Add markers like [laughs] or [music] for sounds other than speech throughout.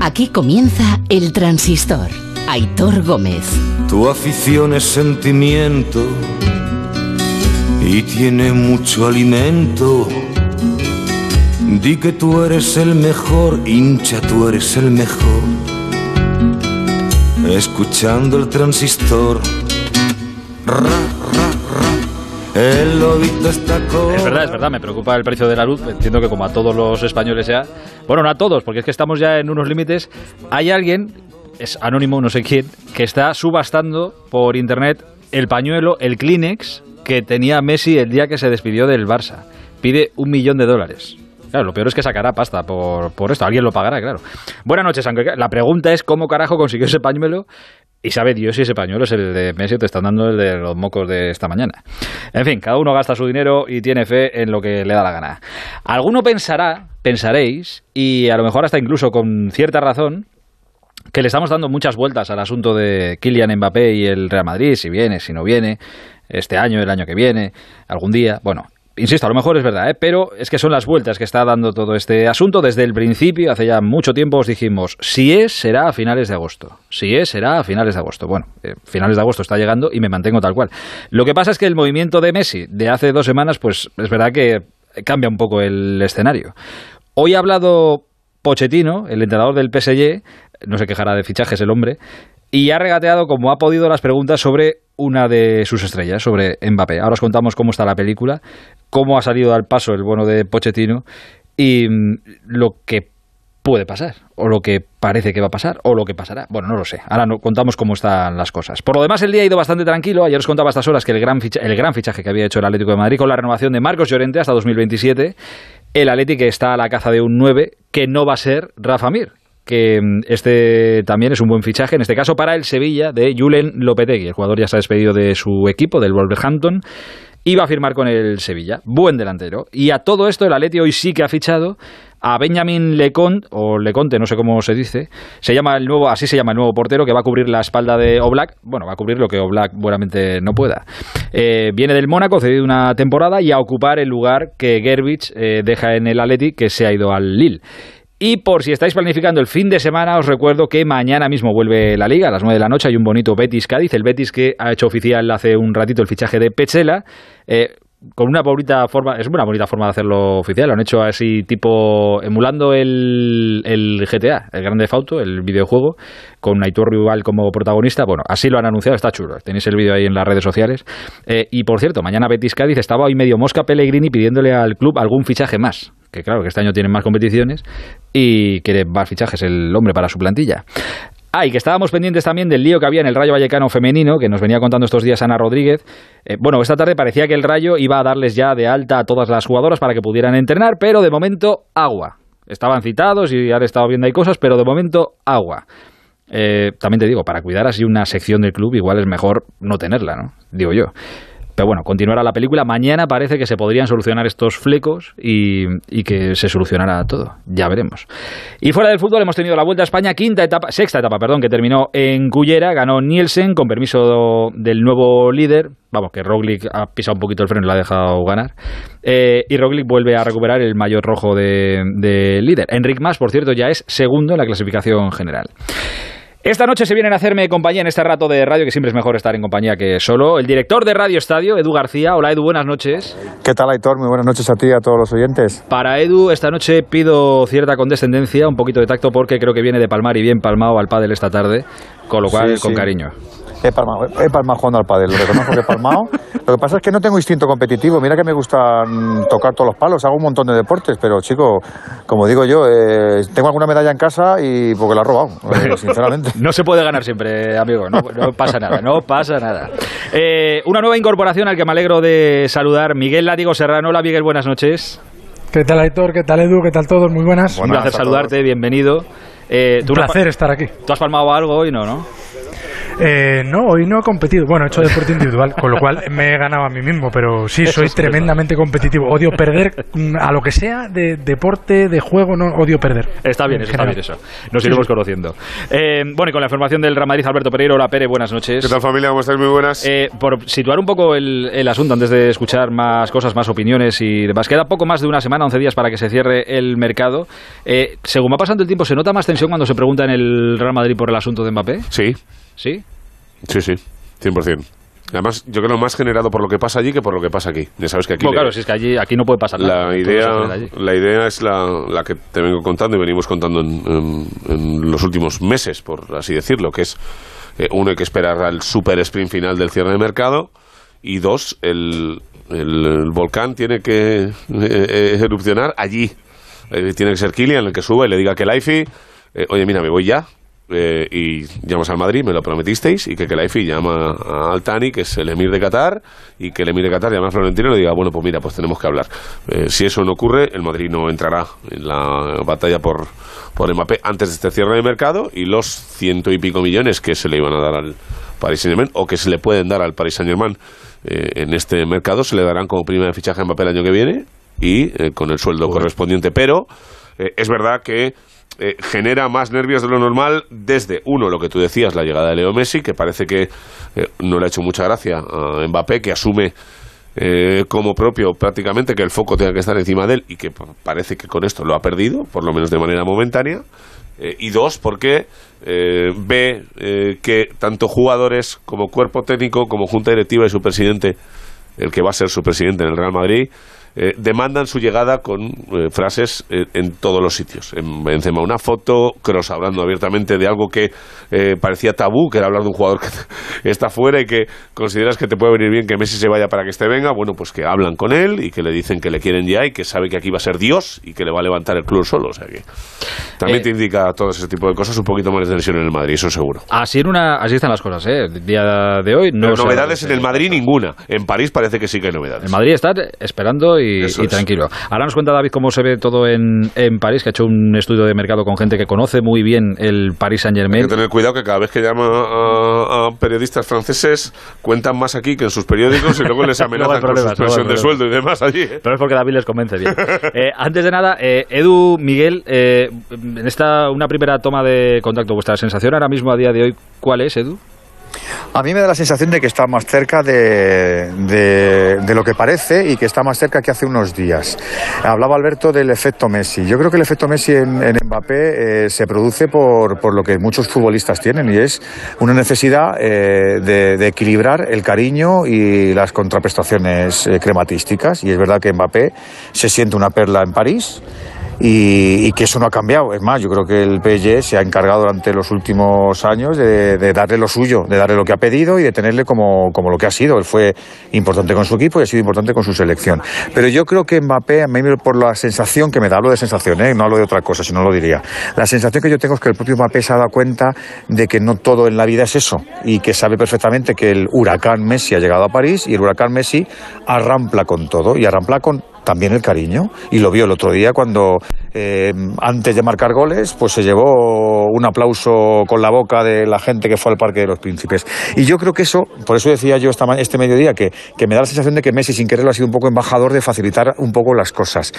Aquí comienza El Transistor. Aitor Gómez. Tu afición es sentimiento y tiene mucho alimento. Di que tú eres el mejor, hincha, tú eres el mejor. Escuchando el transistor. Ra, ra, ra. El lobito está con... Es verdad, es verdad, me preocupa el precio de la luz. Entiendo que como a todos los españoles sea. Bueno, no a todos, porque es que estamos ya en unos límites. Hay alguien, es anónimo, no sé quién, que está subastando por internet el pañuelo, el Kleenex, que tenía Messi el día que se despidió del Barça. Pide un millón de dólares. Claro, lo peor es que sacará pasta por, por esto. Alguien lo pagará, claro. Buenas noches, aunque la pregunta es cómo carajo consiguió ese pañuelo y sabe Dios si ese pañuelo es el de Messi te están dando el de los mocos de esta mañana. En fin, cada uno gasta su dinero y tiene fe en lo que le da la gana. Alguno pensará, pensaréis, y a lo mejor hasta incluso con cierta razón, que le estamos dando muchas vueltas al asunto de Kylian Mbappé y el Real Madrid, si viene, si no viene, este año, el año que viene, algún día. Bueno, Insisto, a lo mejor es verdad, ¿eh? pero es que son las vueltas que está dando todo este asunto. Desde el principio, hace ya mucho tiempo, os dijimos, si es, será a finales de agosto. Si es, será a finales de agosto. Bueno, eh, finales de agosto está llegando y me mantengo tal cual. Lo que pasa es que el movimiento de Messi de hace dos semanas, pues es verdad que cambia un poco el escenario. Hoy ha hablado Pochettino, el entrenador del PSG, no se quejará de fichajes el hombre, y ha regateado como ha podido las preguntas sobre una de sus estrellas, sobre Mbappé. Ahora os contamos cómo está la película, cómo ha salido al paso el bono de Pochettino y mm, lo que puede pasar, o lo que parece que va a pasar, o lo que pasará. Bueno, no lo sé. Ahora no, contamos cómo están las cosas. Por lo demás, el día ha ido bastante tranquilo. Ayer os contaba a estas horas que el gran, ficha, el gran fichaje que había hecho el Atlético de Madrid con la renovación de Marcos Llorente hasta 2027, el Atlético está a la caza de un 9 que no va a ser Rafa Mir, que mm, este también es un buen fichaje, en este caso para el Sevilla de Julen Lopetegui. El jugador ya se ha despedido de su equipo, del Wolverhampton, va a firmar con el Sevilla. Buen delantero. Y a todo esto el Atleti hoy sí que ha fichado a Benjamin Leconte, o Leconte, no sé cómo se dice, se llama el nuevo, así se llama el nuevo portero, que va a cubrir la espalda de Oblak, bueno, va a cubrir lo que Oblak buenamente no pueda. Eh, viene del Mónaco, cedido una temporada, y a ocupar el lugar que Gerbich eh, deja en el Atleti, que se ha ido al Lille. Y por si estáis planificando el fin de semana, os recuerdo que mañana mismo vuelve la liga, a las 9 de la noche hay un bonito Betis Cádiz, el Betis que ha hecho oficial hace un ratito el fichaje de Pechela. Eh, con una bonita forma, es una bonita forma de hacerlo oficial, lo han hecho así tipo emulando el, el GTA, el Grande Fauto, el videojuego, con Aitor Rival como protagonista, bueno, así lo han anunciado, está chulo, tenéis el vídeo ahí en las redes sociales. Eh, y por cierto, mañana Betis Cádiz estaba hoy medio mosca Pellegrini pidiéndole al club algún fichaje más, que claro, que este año tienen más competiciones y quiere más fichajes el hombre para su plantilla. Ah, y que estábamos pendientes también del lío que había en el Rayo Vallecano femenino, que nos venía contando estos días Ana Rodríguez. Eh, bueno, esta tarde parecía que el Rayo iba a darles ya de alta a todas las jugadoras para que pudieran entrenar, pero de momento agua. Estaban citados y han estado viendo ahí cosas, pero de momento agua. Eh, también te digo, para cuidar así una sección del club igual es mejor no tenerla, ¿no? Digo yo. Pero bueno, continuará la película. Mañana parece que se podrían solucionar estos flecos y, que se solucionará todo. Ya veremos. Y fuera del fútbol hemos tenido la Vuelta a España, quinta etapa, sexta etapa, perdón, que terminó en Cullera. Ganó Nielsen con permiso del nuevo líder. Vamos, que Roglic ha pisado un poquito el freno y lo ha dejado ganar. Eh, y Roglic vuelve a recuperar el mayor rojo de, de líder. Enric Mas, por cierto, ya es segundo en la clasificación general. Esta noche se vienen a hacerme compañía en este rato de radio, que siempre es mejor estar en compañía que solo. El director de Radio Estadio, Edu García. Hola Edu, buenas noches. ¿Qué tal Aitor? Muy buenas noches a ti y a todos los oyentes. Para Edu, esta noche pido cierta condescendencia, un poquito de tacto, porque creo que viene de palmar y bien palmado al pádel esta tarde, con lo cual, Sí, con sí. cariño. He palmado, he palmado jugando al pádel, lo reconozco que he palmado. Lo que pasa es que no tengo instinto competitivo. Mira que me gusta mm, tocar todos los palos, hago un montón de deportes, pero chico, como digo yo, eh, tengo alguna medalla en casa y porque la he robado, [laughs] eh, sinceramente. No se puede ganar siempre, amigo. No, no pasa nada, no pasa nada. Eh, una nueva incorporación al que me alegro de saludar, Miguel Látigo Serrano. Hola, Miguel, buenas noches. ¿Qué tal, Aitor? ¿Qué tal, Edu? ¿Qué tal todos? Muy buenas. Un placer saludarte, bienvenido. Eh, Un ¿tú no has pa- placer estar aquí. ¿Tú has palmado algo hoy, no, no? Eh, no, hoy no he competido. Bueno, he hecho deporte individual, con lo cual me he ganado a mí mismo, pero sí, soy tremendamente competitivo. Odio perder mm, a lo que sea de deporte, de juego, no odio perder. Está bien, eso, está bien eso. Nos iremos conociendo. Eh, bueno, y con la información del Real Madrid, Alberto Pereiro. Hola, Pere, buenas noches. ¿Qué tal, familia? ¿Cómo estáis? Muy buenas. Eh, por situar un poco el, el asunto, antes de escuchar más cosas, más opiniones y demás, queda poco más de una semana, 11 días para que se cierre el mercado. Eh, según va pasando el tiempo, ¿se nota más tensión cuando se pregunta en el Real Madrid por el asunto de Mbappé? Sí. ¿Sí? Sí, sí, 100%. Además, yo creo más generado por lo que pasa allí que por lo que pasa aquí. Ya sabes que aquí... Bueno, claro, si es que allí, aquí no puede pasar nada. La idea, la idea es la, la, que te vengo contando y venimos contando en, en, en los últimos meses, por así decirlo, que es, eh, uno, hay que esperar al super sprint final del cierre de mercado y dos, el, el, el volcán tiene que eh, eh, erupcionar allí. Tiene que ser Kylian el que suba y le diga que Laifi, oye, mira, me voy ya, eh, y llamas al Madrid, me lo prometisteis, y que Kelaifi llama a Altani, que es el emir de Qatar, y que el emir de Qatar llama a Florentino y le diga, bueno, pues mira, pues tenemos que hablar. Eh, si eso no ocurre, el Madrid no entrará en la batalla por, por Mbappé antes de este cierre de mercado, y los ciento y pico millones que se le iban a dar al Paris Saint-Germain, o que se le pueden dar al Paris Saint-Germain eh, en este mercado, se le darán como prima de fichaje a Mbappé el año que viene, y eh, con el sueldo correspondiente. Pero eh, es verdad que eh, genera más nervios de lo normal desde, uno, lo que tú decías, la llegada de Leo Messi, que parece que eh, no le ha hecho mucha gracia a Mbappé, que asume eh, como propio prácticamente que el foco tenga que estar encima de él y que parece que con esto lo ha perdido, por lo menos de manera momentánea. Eh, y dos, porque ve que tanto jugadores como cuerpo técnico, como junta directiva y su presidente, el que va a ser su presidente en el Real Madrid, eh, demandan su llegada con eh, frases eh, en todos los sitios. En Benzema una foto, Cross hablando abiertamente de algo que parecía tabú, que era hablar de un jugador que [laughs] está fuera y que consideras que te puede venir bien que Messi se vaya para que este venga. Bueno, pues que hablan con él y que le dicen que le quieren ya y que sabe que aquí va a ser Dios y que le va a levantar el club solo. O sea que también te indica todo ese tipo de cosas un poquito más de tensión en el Madrid, eso seguro. Así, en una, así están las cosas, ¿eh? El día de hoy no. Pero novedades en el Madrid ninguna. En París parece que sí que hay novedades. En Madrid está esperando y, y tranquilo. Ahora nos cuenta David cómo se ve todo en, en, París, que ha hecho un estudio de mercado con gente que conoce muy bien el Paris Saint Germain. Hay que tener cuidado que cada vez que llama a, a periodistas franceses cuentan más aquí que en sus periódicos y luego les [laughs] amenazan con suspensión de sueldo y demás allí. ¿eh? Pero es porque David les convence bien. [laughs] eh, antes de nada, eh, Edu, Miguel, eh, en esta una primera toma de contacto, vuestra sensación ahora mismo a día de hoy, ¿cuál es, Edu? A mí me da la sensación de que está más cerca de, de, lo que parece y que está más cerca que hace unos días. Hablaba Alberto del efecto Messi. Yo creo que el efecto Messi en, en Mbappé eh, se produce por, por, lo que muchos futbolistas tienen y es una necesidad eh, de, de, equilibrar el cariño y las contraprestaciones eh, crematísticas. Y es verdad que Mbappé se siente una perla en París y, y, que eso no ha cambiado. Es más, yo creo que el PSG se ha encargado durante los últimos años de, de, darle lo suyo, de darle lo que ha pedido y de tenerle como, como, lo que ha sido. Él fue importante con su equipo y ha sido importante con su selección. Pero yo creo que Mbappé, a mí por la sensación que me da, hablo de sensación, ¿eh? no hablo de otra cosa, si no lo diría. La sensación que yo tengo es que el propio Mbappé se ha dado cuenta de que no todo en la vida es eso y que sabe perfectamente que el huracán Messi ha llegado a París y el huracán Messi arrampla con todo y arrampla con también el cariño. Y lo vio el otro día cuando, eh, antes de marcar goles, pues se llevó un aplauso con la boca de la gente que fue al Parque de los Príncipes. Y yo creo que eso, por eso decía yo esta, este mediodía, que, que me da la sensación de que Messi, sin quererlo, ha sido un poco embajador de facilitar un poco las cosas.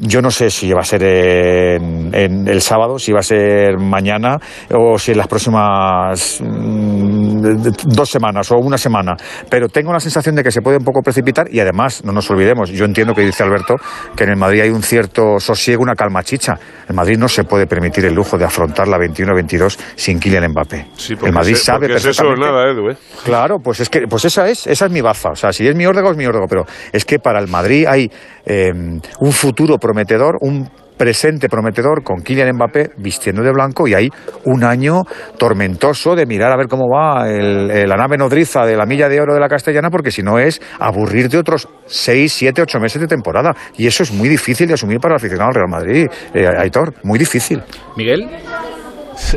Yo no sé si va a ser el sábado, si va a ser mañana o si en las próximas mmm, dos semanas o una semana. Pero tengo la sensación de que se puede un poco precipitar y además, no nos olvidemos, yo entiendo que dice Alberto, que en el Madrid hay un cierto sosiego, una calma chicha. El Madrid no se puede permitir el lujo de afrontar la 21-22 sin Kylian Mbappé. Sí, el Madrid es, sabe es eso nada, Edu, ¿eh? Claro, pues es que pues esa es esa es mi baza. O sea, si es mi órdago es mi órdago, pero es que para el Madrid hay eh, un futuro prometedor, un presente prometedor con Kylian Mbappé vistiendo de blanco y hay un año tormentoso de mirar a ver cómo va el, la nave nodriza de la milla de oro de la castellana porque si no es aburrir de otros 6, 7, 8 meses de temporada y eso es muy difícil de asumir para el aficionado al Real Madrid, eh, Aitor, muy difícil. Miguel.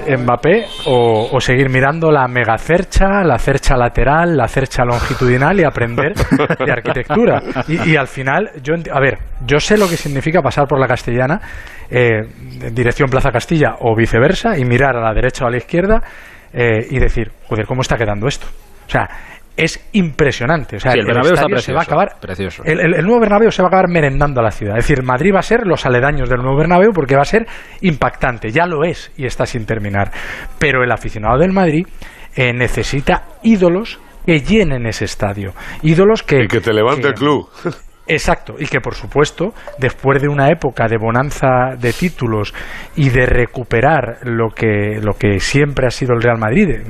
Mbappé o, seguir mirando la mega cercha, la cercha lateral, la cercha longitudinal y aprender de arquitectura. Y, y al final, yo, a ver, yo sé lo que significa pasar por la castellana, eh, dirección Plaza Castilla o viceversa, y mirar a la derecha o a la izquierda eh, y decir, joder, ¿cómo está quedando esto? O sea, es impresionante. O sea, Sí, el Bernabéu está se va a precioso, acabar, precioso. El, el- el nuevo Bernabéu se va a acabar merendando a la ciudad. Es decir, Madrid va a ser los aledaños del nuevo Bernabéu porque va a ser impactante. Ya lo es y está sin terminar. Pero el aficionado del Madrid eh, necesita ídolos que llenen ese estadio. Ídolos que... Y que te levante que- el club. [laughs] Exacto, y que por supuesto, después de una época de bonanza de títulos y de recuperar lo que, lo que siempre ha sido el Real Madrid, eh,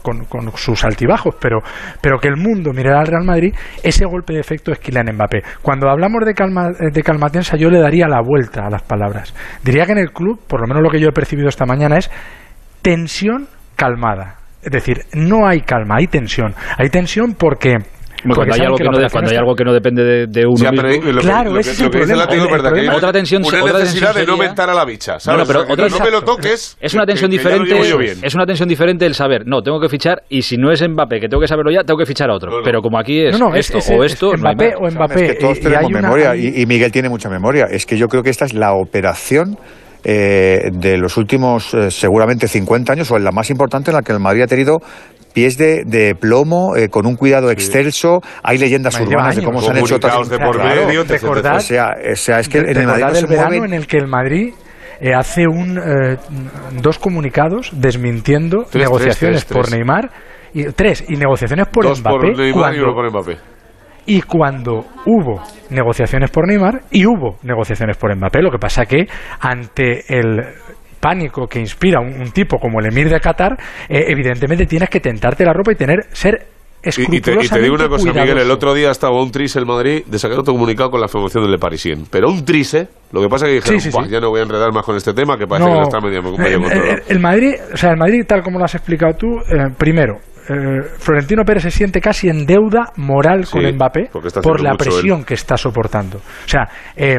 con, con sus altibajos, pero, pero que el mundo mirara al Real Madrid, ese golpe de efecto es Kylian Mbappé. Cuando hablamos de, calma, de calmatensa, yo le daría la vuelta a las palabras. Diría que en el club, por lo menos lo que yo he percibido esta mañana, es tensión calmada. Es decir, no hay calma, hay tensión. Hay tensión porque... Bueno, porque cuando, hay algo que que no, de- cuando hay algo que no depende de, de uno O sea, pero mismo... lo que- Claro, lo que, ese es lo el que dice problema. Es El- verdad, el que hay problema- Otra tensión- una otra necesidad tensión de no mentar a la bicha, ¿sabes? no, pero O sea, que otra- no me lo toques. Es una que- tensión que ya diferente. bien. Es una tensión diferente el saber, no, tengo que fichar y si no es Mbappé, que tengo que saberlo ya, tengo que fichar a otro. No, no. Pero como aquí es No, no, es- esto es- o es esto, hay Mbappé o Mbappé. Es que todos tenemos memoria y Miguel tiene mucha memoria. Es que yo creo que esta es la operación eh, de los últimos eh, seguramente 50 años o la más importante en la que el Madrid ha tenido pies de, de plomo eh, con un cuidado excelso. Hay leyendas Madrid urbanas de cómo se han hecho otras de por Claro. medio, etcétera, Recordad- O sea, o sea, es que en el Madrid no el verano en el que el Madrid eh, hace un eh, dos comunicados desmintiendo Tres, negociaciones tres, tres, por tres. Neymar y tres y negociaciones por Dos Mbappé por Neymar y uno por Mbappé. Y cuando hubo negociaciones por Neymar y hubo negociaciones por Mbappé, lo que pasa que ante el pánico que inspira un, un tipo como el emir de Qatar, eh, evidentemente tienes que tentarte la ropa y tener ser Y, y te, y te escrupulosamente digo una cosa, Miguel, el cuidadoso. otro día estaba un tris el Madrid de sacar otro comunicado con la formación del Le Parisien. Pero un trise, lo que pasa es que dijeron, Sí, sí, "Buah, sí. ya no voy a enredar más con este tema, que parece No, que lo está medio, medio controlado". el, el Madrid, o sea, el Madrid, tal como lo has explicado tú, eh, primero, eh, Florentino Pérez se siente casi en deuda moral Sí, con Mbappé por la mucho presión él. que está soportando. O sea, eh,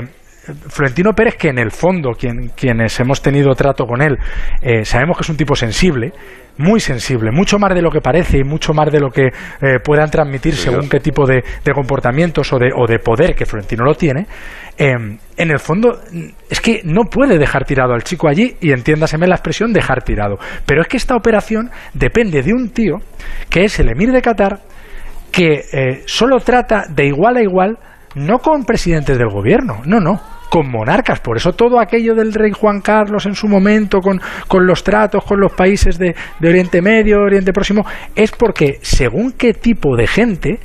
Florentino Pérez, que en el fondo, quien, quienes hemos tenido trato con él, eh, sabemos que es un tipo sensible, muy sensible, mucho más de lo que parece y mucho más de lo que eh, puedan transmitir según qué tipo de, de comportamientos o de, o de poder que Florentino lo tiene. eh, en el fondo, es que no puede dejar tirado al chico allí y entiéndaseme la expresión dejar tirado. Pero es que esta operación depende de un tío que es el emir de Qatar que eh, solo trata de igual a igual no con presidentes del gobierno, no, no, con monarcas. Por eso todo aquello del rey Juan Carlos en su momento, con, con los tratos con los países de, de Oriente Medio, Oriente Próximo, es porque según qué tipo de gente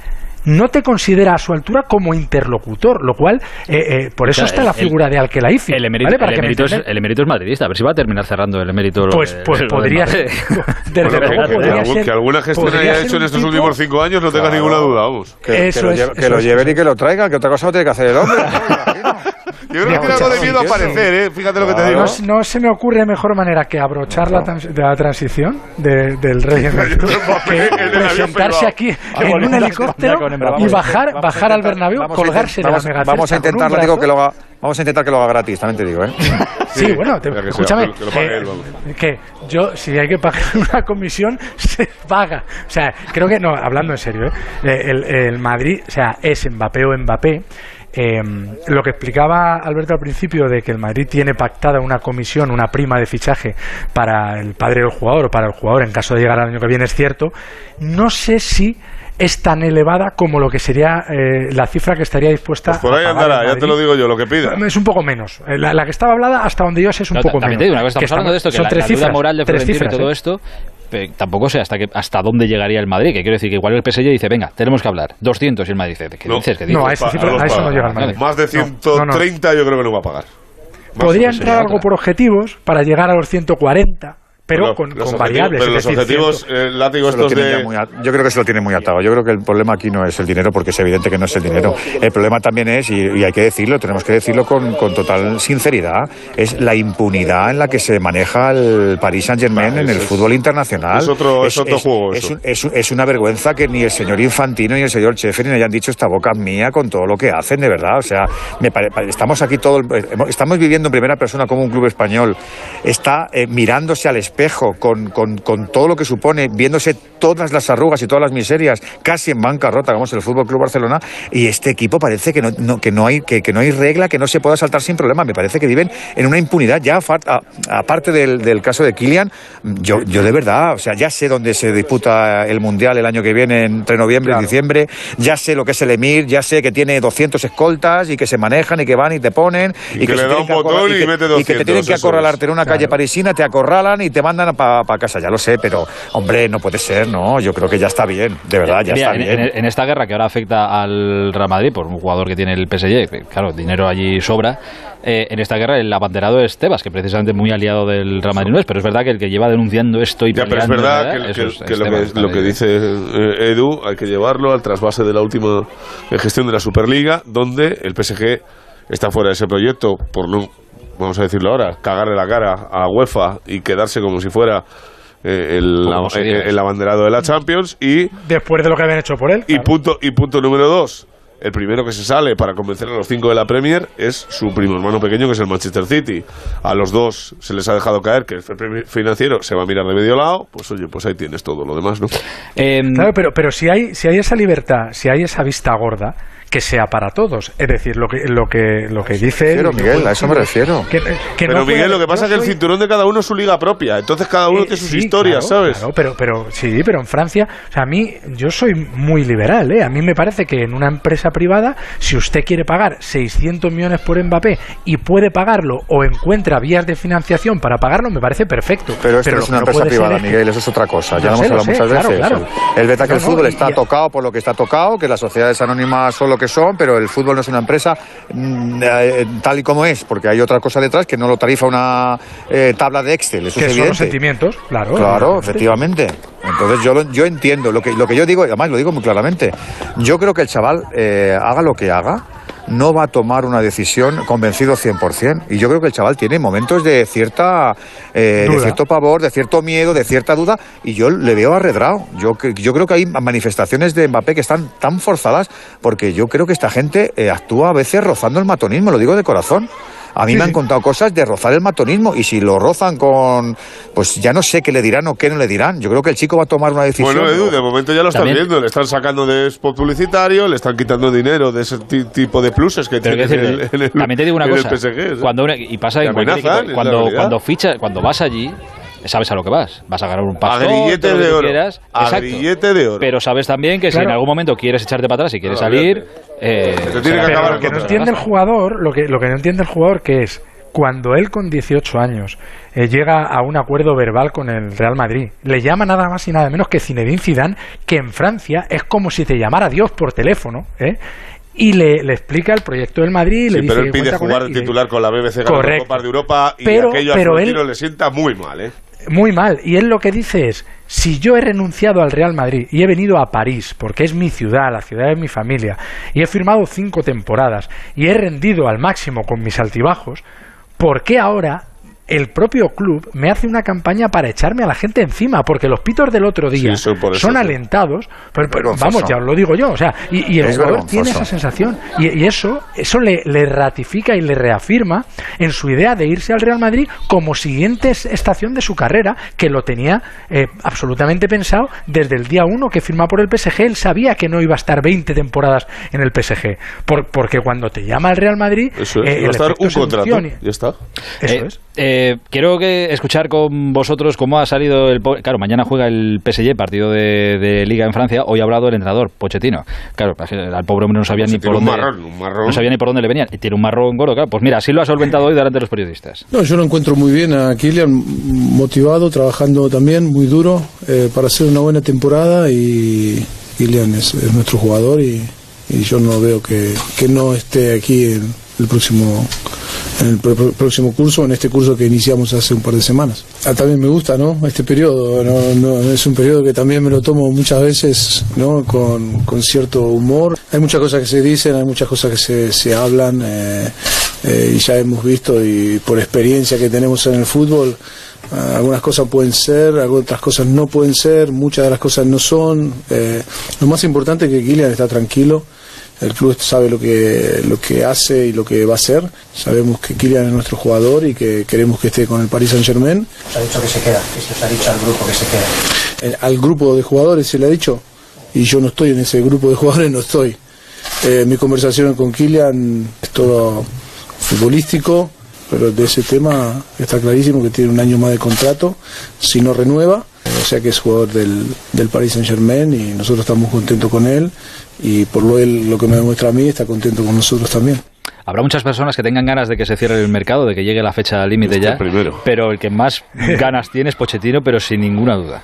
no te considera a su altura como interlocutor, lo cual, eh, eh, por eso O sea, está la el- figura de Al-Khelaifi. El emérito, ¿vale? Para el, que me emérito es, el emérito es madridista, a ver si va a terminar cerrando el emérito. Pues, pues lo de podría ser. [laughs] Desde Bueno, luego que, que podría algún- ser- que alguna gestión haya hecho en estos tipo- últimos cinco años, no tengas ninguna duda, vamos. Que, que Eso que eso lo es, lleven eso y que lo traigan, que otra cosa no tiene que hacer el hombre. [laughs] Yo creo que tiene Mira, algo de miedo a aparecer, ¿eh? Fíjate lo que te digo. No, no se me ocurre mejor manera que abrochar la, trans- de la transición de- del [laughs] rey que en el avión presentarse aquí en un helicóptero y Vamos, bajar, bajar al Bernabéu, colgarse de la vamos- mega Vamos a intentar, digo, que lo haga, vamos a intentar que lo haga gratis, también te digo, ¿eh? [laughs] Sí, bueno, te- que escúchame, que lo pague eh, él, vamos. que yo, si hay que pagar [laughs] una comisión, se paga. O sea, creo que, no, hablando en serio, ¿eh? Eh, el, el Madrid, o sea, es Mbappé o Mbappé. Eh, lo que explicaba Alberto al principio de que el Madrid tiene pactada una comisión, una prima de fichaje para el padre del jugador o para el jugador en caso de llegar al año que viene es cierto. No sé si es tan elevada como lo que sería eh, la cifra que estaría dispuesta Pues por ahí a pagar el andará, ya te lo digo yo, lo que pida. Es un poco menos. Eh, La, la que estaba hablada, hasta donde yo sé, es un No, poco menos. te digo una cosa, Que estamos hablando de esto, que son la, tres la duda cifras, moral de tres Florentino y cifras, todo ¿eh? esto, tampoco sé hasta que, hasta dónde llegaría el Madrid, que quiero decir que igual el PSG dice, venga, tenemos que hablar, 200 y el Madrid dice, ¿qué No. dices? ¿Qué No, dices? a eso no llega el Madrid. Más de No, no, 130 yo creo que no va a pagar. Más Podría entrar algo por objetivos para llegar a los 140, pero Bueno, con, los con variables. Pero es los decir, objetivos, eh, látigo Se lo estos de... muy yo creo que se lo tiene muy atado. Yo creo que el problema aquí no es el dinero, porque es evidente que no es el dinero. El problema también es, y, y hay que decirlo, tenemos que decirlo con, con total sinceridad, es la impunidad en la que se maneja el Paris Saint-Germain en el es- fútbol internacional. es otro- es otro juego Es, eso. un- es es una vergüenza que ni el señor Infantino ni el señor Cheferin hayan dicho esta boca es mía con todo lo que hacen, de verdad. O sea, me pare- pare- estamos aquí todo, el- estamos viviendo en primera persona como un club español está eh, mirándose al espejo espejo, con, con, con, todo lo que supone, viéndose todas las arrugas y todas las miserias, casi en bancarrota, como es el Fútbol Club Barcelona, y este equipo parece que no, que no hay que, que, no hay regla, que no se pueda saltar sin problema. Me parece que viven en una impunidad ya aparte del, del, caso de Kylian. Yo, yo de verdad, o sea, ya sé dónde se disputa el mundial el año que viene entre noviembre y diciembre. Ya sé lo que es el Emir, ya sé que tiene 200 escoltas y que se manejan y que van y te ponen y, que, le da un botón y, mete 200, y que te tienen que acorralarte en una calle parisina, te acorralan y te mandan para casa. Ya lo sé, pero hombre, no puede ser, no. Yo creo que ya está bien, de verdad, ya está bien. En, esta guerra que ahora afecta al Real Madrid por un jugador que tiene el PSG, claro, dinero allí sobra. Eh, en esta guerra el abanderado es Tebas, que precisamente muy aliado del Real Madrid no es, pero es verdad que el que lleva denunciando esto y ya, pero es verdad que, lo, que, dice eh, Edu hay que llevarlo al trasvase de la última gestión de la Superliga, donde el PSG está fuera de ese proyecto por no, vamos a decirlo ahora, cagarle la cara a UEFA y quedarse como si fuera eh, el, el, abanderado de la Champions y después de lo que habían hecho por él y punto y punto número dos el primero que se sale para convencer a los cinco de la Premier es su primo hermano pequeño, que es el Manchester City. A los dos se les ha dejado caer que el financiero se va a mirar de medio lado. Pues oye, pues ahí tienes todo lo demás, ¿no? Em, claro, pero, pero si, hay, si hay esa libertad, si hay esa vista gorda, que sea para todos. Es decir, lo que, lo que, lo que dice. Pero Miguel, a eso me refiero. pero Miguel, lo que pasa es que el cinturón de cada uno es su liga propia. Entonces cada uno eh, tiene sus historias, ¿sabes? Claro, pero, pero sí, pero en Francia, o sea, a mí, yo soy muy liberal, ¿eh? A mí me parece que en una empresa privada, si usted quiere pagar 600 millones por Mbappé y puede pagarlo o encuentra vías de financiación para pagarlo, me parece perfecto. Pero esto es una empresa privada, Miguel, eso es otra cosa. Ya lo hemos hablado muchas veces. El, beta que el fútbol está tocado por lo que está tocado, que las sociedades anónimas solo que son, pero el fútbol no es una empresa mm, eh, tal y como es, porque hay otra cosa detrás que no lo tarifa una eh, tabla de Excel. Eso es son los sentimientos, claro. Claro, efectivamente. Entonces yo, yo entiendo, lo que, lo que yo digo, y además lo digo muy claramente, yo creo que el chaval eh, haga lo que haga, no va a tomar una decisión convencido 100%. Y yo creo que el chaval tiene momentos de cierta eh, de cierto pavor, de cierto miedo, de cierta duda, y yo le veo arredrado. Yo, yo creo que hay manifestaciones de Mbappé que están tan forzadas porque yo creo que esta gente eh, actúa a veces rozando el matonismo, lo digo de corazón. A mí me han contado cosas de rozar el matonismo y si lo rozan con, pues ya no sé qué le dirán o qué no le dirán. Yo creo que el chico va a tomar una decisión. Bueno, Edu, de momento ya lo están viendo. Le están sacando de spot publicitario, le están quitando dinero de ese tipo de pluses que tiene en el, También te digo una cosa. Cuando y pasa cuando, cuando, ficha, cuando vas allí sabes a lo que vas. Vas a ganar un paso. de oro. Quieras. de oro. Pero sabes también que si en algún momento quieres echarte para atrás y quieres salir. Eh, tiene que lo que no entiende el jugador, lo que, lo que no entiende el jugador, que es cuando él con 18 años eh, llega a un acuerdo verbal con el Real Madrid, le llama nada más y nada menos que Zinedine Zidane, que en Francia es como si te llamara Dios por teléfono, ¿eh? y le, explica el proyecto del Madrid. Y le pero dice él pide jugar de titular con la BBC ganando Copas de Europa y pero, aquello pero él, le sienta muy mal, ¿eh? Muy mal. Y él lo que dice es, si yo he renunciado al Real Madrid y he venido a París, porque es mi ciudad, la ciudad de mi familia, y he firmado cinco temporadas y he rendido al máximo con mis altibajos, ¿por qué ahora el propio club me hace una campaña para echarme a la gente encima, porque los pitos del otro día son alentados, pero, vamos, ya os lo digo yo, o sea, y, el jugador tiene esa sensación, y, eso, eso le, ratifica y le reafirma en su idea de irse al Real Madrid como siguiente estación de su carrera, que lo tenía eh, absolutamente pensado desde el día uno que firma por el PSG, él sabía que no iba a estar 20 temporadas en el PSG, porque cuando te llama el Real Madrid, eso es, eh, a estar un contrato, ya está. Eso eh, es. Eh, quiero que escuchar con vosotros cómo ha salido el. Claro, mañana juega el PSG, partido de, Liga en Francia. Hoy ha hablado el entrenador, Pochettino. Claro, al pobre hombre no sabía ni por dónde. No sabía ni por dónde le venían. Y tiene un marrón gordo, claro. Pues mira, así lo ha solventado hoy delante de los periodistas. No, yo lo encuentro muy bien a Kylian, motivado, trabajando también, muy duro, eh, para hacer una buena temporada. Y Kylian es, nuestro jugador y, yo no veo que, que no esté aquí en el próximo en el próximo curso, en este curso que iniciamos hace un par de semanas. Ah, también me gusta, ¿no? Este periodo, no, es un periodo que también me lo tomo muchas veces, ¿no? Con, cierto humor. Hay muchas cosas que se dicen, hay muchas cosas que se, se hablan eh, eh, y ya hemos visto y por experiencia que tenemos en el fútbol, ah, algunas cosas pueden ser, otras cosas no pueden ser, muchas de las cosas no son. Eh, lo más importante es que Kylian está tranquilo El club sabe lo que, lo que hace y lo que va a hacer. Sabemos que Kylian es nuestro jugador y que queremos que esté con el Paris Saint Germain. Se ha dicho que se queda, que se ha dicho al grupo que se queda. Al grupo de jugadores se le ha dicho y yo no estoy en ese grupo de jugadores, [laughs] no estoy. Eh, mi conversación con Kylian es todo futbolístico, pero de ese tema está clarísimo que tiene un año más de contrato si no renueva. O sea que es jugador del, del Paris Saint Germain y nosotros estamos contentos con él y por lo, él, lo que me demuestra a mí está contento con nosotros también. Habrá muchas personas que tengan ganas de que se cierre el mercado, de que llegue la fecha límite Este ya. primero. Pero el que más ganas tiene es Pochettino, pero sin ninguna duda.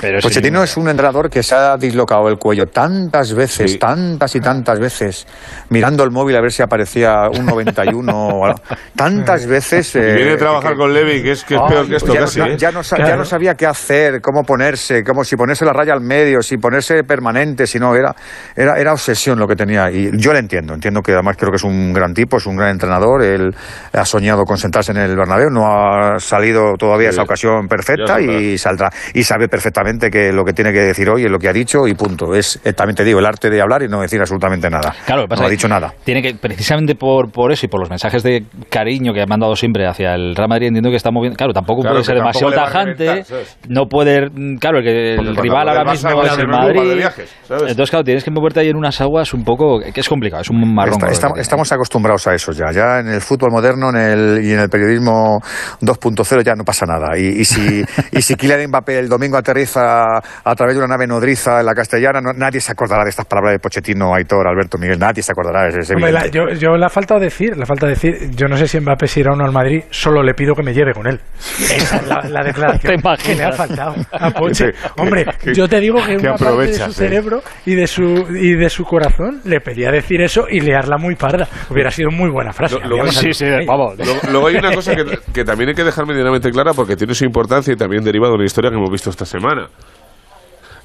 Pero Pochettino ninguna es un entrenador que se ha dislocado el cuello tantas veces, Sí. tantas y tantas veces, mirando el móvil a ver si aparecía un 91 o algo. Tantas veces. Y viene eh, a trabajar que- con Levy, que es, que es Ay, peor que esto ya, casi. no, ¿eh? ya no sa- ya Claro. no sabía qué hacer, cómo ponerse, cómo si ponerse la raya al medio, si ponerse permanente, si no, era, era, era obsesión lo que tenía. Y yo le entiendo, entiendo que además creo que es un gran tipo, es un gran entrenador, él ha soñado con sentarse en el Bernabéu, no ha salido todavía Sí. esa ocasión perfecta y saldrá. Y sabe perfectamente que lo que tiene que decir hoy es lo que ha dicho y punto. Es, eh, también te digo, el arte de hablar y no decir absolutamente nada. Claro, pasa no ha dicho nada. Tiene que, precisamente por, por eso y por los mensajes de cariño que ha mandado siempre hacia el Real Madrid, entiendo que está moviendo. Claro, tampoco Claro, puede ser tampoco demasiado tajante. No puede. Claro, el, que el rival ahora mismo es el Madrid. Entonces, claro, tienes que moverte ahí en unas aguas un poco. que es complicado, es un marrón. Está- estamos, acostumbrados a eso ya. Ya en el fútbol moderno en el, y en el periodismo 2.0 ya no pasa nada. Y, y si, [laughs] y si Kylian Mbappé el domingo aterriza a través de una nave nodriza en la castellana, no- nadie se acordará de estas palabras de Pochettino, Aitor, Alberto, Miguel. Nadie se acordará. Es, es Hombre, la- yo, yo la falta de decir, la falta de decir, yo no sé si Mbappé se irá o no al Madrid, solo le pido que me lleve con él. Esa es la, la [laughs] declaración ¿Te imaginas? que le ha faltado a [laughs] Poche. Hombre, yo te digo que que una parte de su ¿eh? cerebro y de su y de su corazón le pedía decir eso y liarla muy parda. Hubiera sido muy buena frase. Lo- Sí, sí, vamos. Luego hay una cosa que, [laughs] que también hay que dejar medianamente clara porque tiene su importancia y también deriva de una historia que hemos visto esta semana.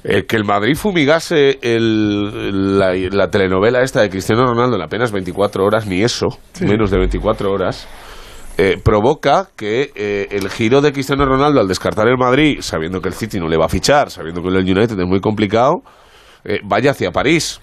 Eh, que el Madrid fumigase el- la, la telenovela esta de Cristiano Ronaldo en apenas 24 horas, ni eso, menos de 24 horas, eh, provoca que eh, el giro de Cristiano Ronaldo al descartar el Madrid, sabiendo que el City no le va a fichar, sabiendo que el United es muy complicado, vaya hacia París.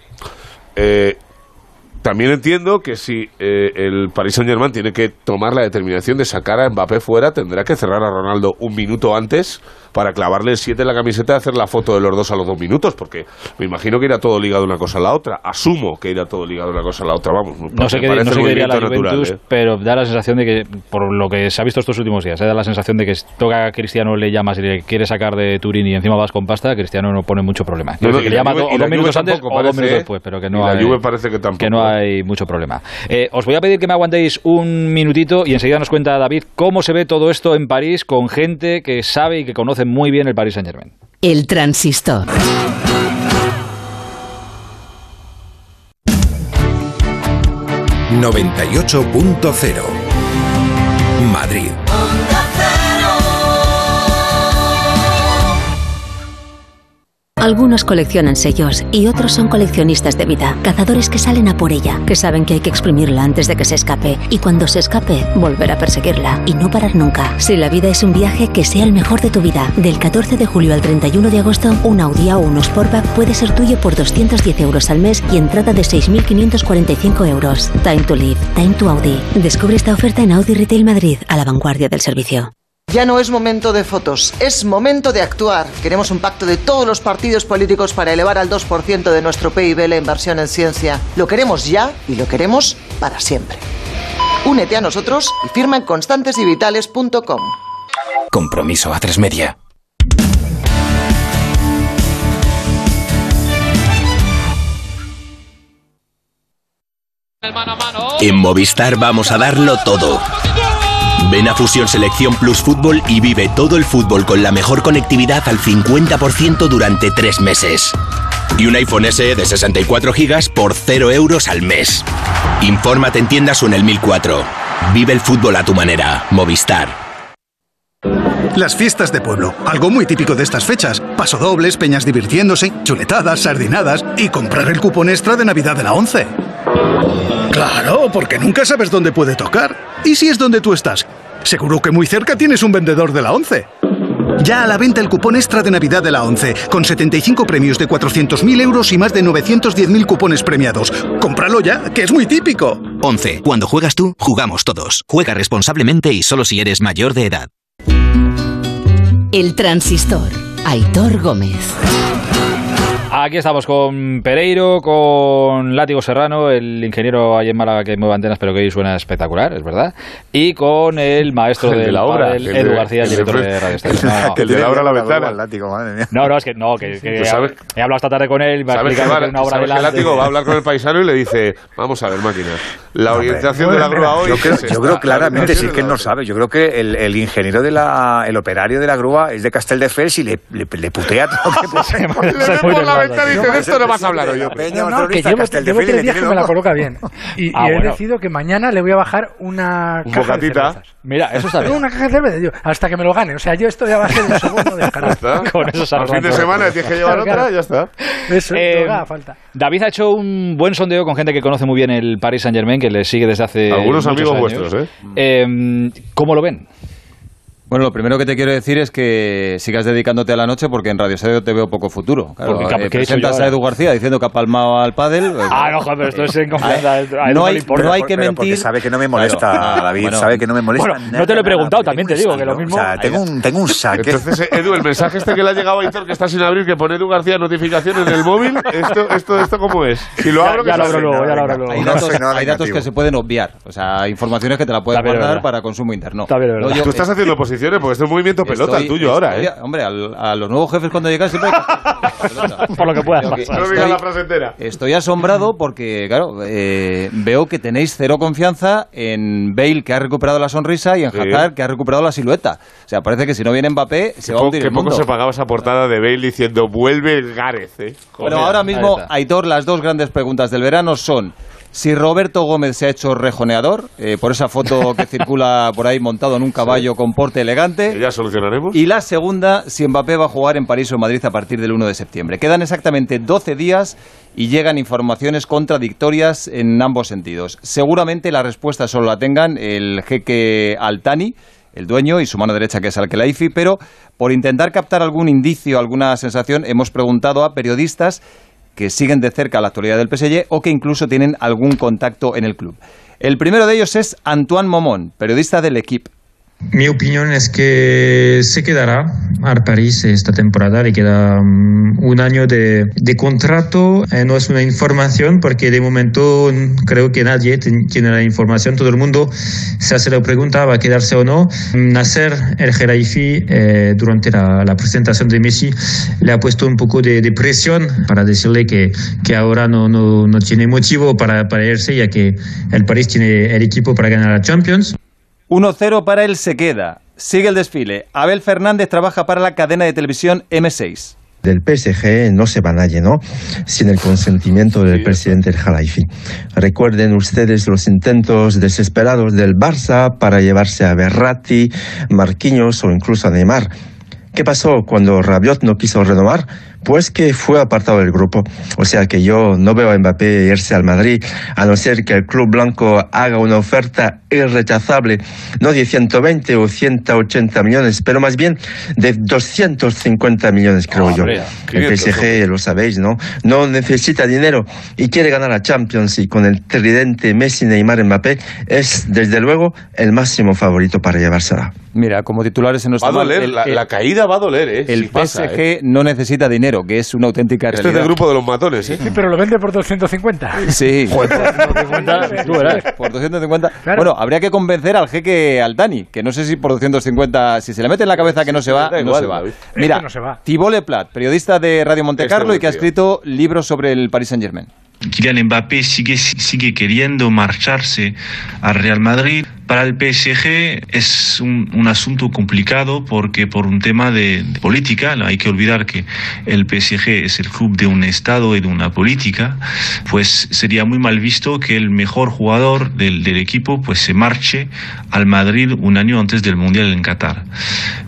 También entiendo que si el Paris Saint Germain tiene que tomar la determinación de sacar a Mbappé fuera, tendrá que cerrar a Ronaldo un minuto antes para clavarle el 7 en la camiseta y hacer la foto de los dos a los dos minutos, porque me imagino que irá todo ligado una cosa a la otra. Asumo que irá todo ligado una cosa a la otra, vamos. No sé qué, parece no sé el qué diría la natural, Juventus, ¿eh? pero da la sensación de que, por lo que se ha visto estos últimos días, eh, da la sensación de que toca a Cristiano, le llamas y le quiere sacar de Turín y encima vas con pasta, Cristiano no pone mucho problema. No, que le la llama Juve- o dos minutos antes o dos minutos ¿eh? después, pero que no, la hay, Juve parece que tampoco, no hay mucho problema. Eh, os voy a pedir que me aguantéis un minutito y enseguida nos cuenta David cómo se ve todo esto en París con gente que sabe y que conoce muy bien el Paris Saint Germain. El transistor. Madrid. Algunos coleccionan sellos y otros son coleccionistas de vida, cazadores que salen a por ella, que saben que hay que exprimirla antes de que se escape y cuando se escape volver a perseguirla y no parar nunca. Si la vida es un viaje, que sea el mejor de tu vida. Del 14 de julio al 31 de agosto, un Audi o un Sportback puede ser tuyo por 210 euros al mes y entrada de 6.545 euros. Time to live, time to Audi. Descubre esta oferta en Audi Retail Madrid, a la vanguardia del servicio. Ya no es momento de fotos, es momento de actuar. Queremos un pacto de todos los partidos políticos para elevar al 2% de nuestro PIB la inversión en ciencia. Lo queremos ya y lo queremos para siempre. Únete a nosotros y firma en constantesyvitales.com. Compromiso a tres media. En Movistar vamos a darlo todo. Ven a Fusión Selección Plus Fútbol y vive todo el fútbol con la mejor conectividad al 50% durante tres meses. Y un iPhone SE de 64 GB por 0 euros al mes. Infórmate en tiendas o en el 1004. Vive el fútbol a tu manera. Movistar. Las fiestas de pueblo, algo muy típico de estas fechas. Pasodobles, peñas divirtiéndose, chuletadas, sardinadas y comprar el cupón extra de Navidad de la 11. Claro, porque nunca sabes dónde puede tocar. ¿Y si es donde tú estás? Seguro que muy cerca tienes un vendedor de la 11. Ya a la venta el cupón extra de Navidad de la 11, con 75 premios de 400.000 euros y más de 910.000 cupones premiados. ¡Cómpralo ya, que es muy típico! 11. Cuando juegas tú, jugamos todos. Juega responsablemente y solo si eres mayor de edad. El transistor. Aitor Gómez. Aquí estamos con Pereiro, con Látigo Serrano, el ingeniero ahí en Málaga que mueve antenas, pero que hoy suena espectacular, es verdad. Y con el maestro El de la obra, el de- Edu García, el el de director de. Radio [laughs] Estadio. No, no. El de la obra la ventana. No, no, es que no, que, que Pues sabes- he hablado esta tarde con él, me ha ¿Sabes que, una obra sabes de que arte. Látigo va a hablar con el paisano y le dice, vamos a ver, máquina, la orientación de la grúa hoy... Yo creo, es yo creo la claramente, si es que de él no sabe, yo creo que el, el ingeniero de la, el operario de la grúa es de Castelldefels y le, le, le putea todo lo que [laughs] [laughs] y dice, de esto no vas a hablar hoy. hombre". No, no, que llevo, llevo tres días que me la coloca bien. Y, Ah, y he bueno. decidido que mañana le voy a bajar una Un caja de bocatita. cervezas. Mira, eso está bien. una caja de cervezas, tío, hasta que me lo gane. O sea, yo esto ya va a ser un segundo de está. Con eso Al fin de semana tienes que llevar otra, ya está. Eso, Eh, falta. David ha hecho un buen sondeo con gente que conoce muy bien el Paris Saint Germain, que le sigue desde hace. Algunos amigos años. vuestros, ¿eh? Eh, ¿Cómo lo ven? Bueno, lo primero que te quiero decir es que sigas dedicándote a la noche porque en Radio Estadio te veo poco futuro. Claro, Porque, ¿qué- eh, presentas a? Edu García diciendo que ha palmado al pádel. pues, Ah, no, joder, pero esto es en confianza. No, hay, no hay que porque mentir. sabe que no me molesta, Claro. David, Bueno, sabe que no me molesta. Bueno, nada, no te lo he preguntado, también te digo que lo mismo- O sea, tengo un, tengo un saque. Entonces, Edu, el mensaje este que le ha llegado a Hitor que está sin abrir, que pone Edu García notificación en el móvil, ¿esto, esto, esto cómo es? Si lo Ya- abro, ya que lo abro luego, ya lo abro luego. Hay No datos, hay datos que se pueden obviar. O sea, informaciones que te la puedes guardar para consumo interno. Tú estás haciendo posiciones porque esto es movimiento pelota el estoy- tuyo ahora, ¿eh? estoy- Hombre, al- a los nuevos jefes cuando llegan siempre hay que. [laughs] Por lo que pueda Creo que pasar. No estoy- la frase entera. Estoy asombrado porque, claro, eh, veo que tenéis cero confianza en Bale, que ha recuperado la sonrisa, y en Sí. Hazard, que ha recuperado la silueta. O sea, parece que si no viene Mbappé, se va a hundir que el poco se pagaba esa portada de Bale diciendo vuelve el Gareth, ¿eh? Bueno, Joder. ahora mismo. Aitor, las dos grandes preguntas del verano son si Roberto Gómez se ha hecho rejoneador, eh, por esa foto que [laughs] circula por ahí montado en un caballo con porte Que elegante. ya solucionaremos. Y la segunda, si Mbappé va a jugar en París o en Madrid a partir del 1 de septiembre. Quedan exactamente 12 días y llegan informaciones contradictorias en ambos sentidos. Seguramente la respuesta solo la tengan el jeque Altani, el dueño, y su mano derecha que es Al-Khelaifi, pero por intentar captar algún indicio, alguna sensación, hemos preguntado a periodistas que siguen de cerca la actualidad del PSG o que incluso tienen algún contacto en el club. El primero de ellos es Antoine Momón, periodista del Equipe. Mi opinión es que se quedará al París esta temporada. Le queda mm, un año de, de contrato. Eh, no es una información porque de momento creo que nadie tiene la información. Todo el mundo se hace la pregunta, ¿va a quedarse o no? Mm, Nasser El Khelaifi, eh, durante la, la presentación de Messi, le ha puesto un poco de, de presión para decirle que, que ahora no, no, no tiene motivo para, para irse, ya que el París tiene el equipo para ganar la Champions. 1-0 para él se queda. Sigue el desfile. Abel Fernández trabaja para la cadena de televisión M6. del PSG no se va nadie, ¿no? Sin el consentimiento del presidente Jalaifi. Recuerden ustedes los intentos desesperados del Barça para llevarse a Berratti, Marquinhos o incluso a Neymar. ¿Qué pasó cuando Rabiot no quiso renovar? Pues que fue apartado del grupo. O sea que yo no veo a Mbappé irse al Madrid, a no ser que el club blanco haga una oferta irrechazable, no de 120 o 180 millones, pero más bien de 250 millones, creo yo. Hombre, El 500, PSG, lo sabéis, ¿no? No necesita dinero y quiere ganar a Champions y con el tridente Messi, Neymar, Mbappé es desde luego el máximo favorito para llevársela. Mira, como titulares en Va nuestro a doler, la, la caída va a doler, ¿eh? El Si pasa, PSG ¿eh? no necesita dinero, que es una auténtica Este es realidad. del grupo de los matones, ¿eh? Sí, pero lo vende por 250. Sí. [laughs] Por 250, Tú verás, [laughs] por 250. Bueno, habría que convencer al jeque Altani, que no sé si por 250, si se le mete en la cabeza que no se va, no se va. Mira. Thibault Leplat, periodista de Radio Monte Este Carlo y que ha escrito libros sobre el Paris Saint-Germain. Kylian Mbappé sigue, sigue queriendo marcharse al Real Madrid. Para el PSG es un, un asunto complicado porque por un tema de, de política, hay que olvidar que el PSG es el club de un Estado y de una política, pues sería muy mal visto que el mejor jugador del, del equipo pues se marche al Madrid un año antes del Mundial en Qatar.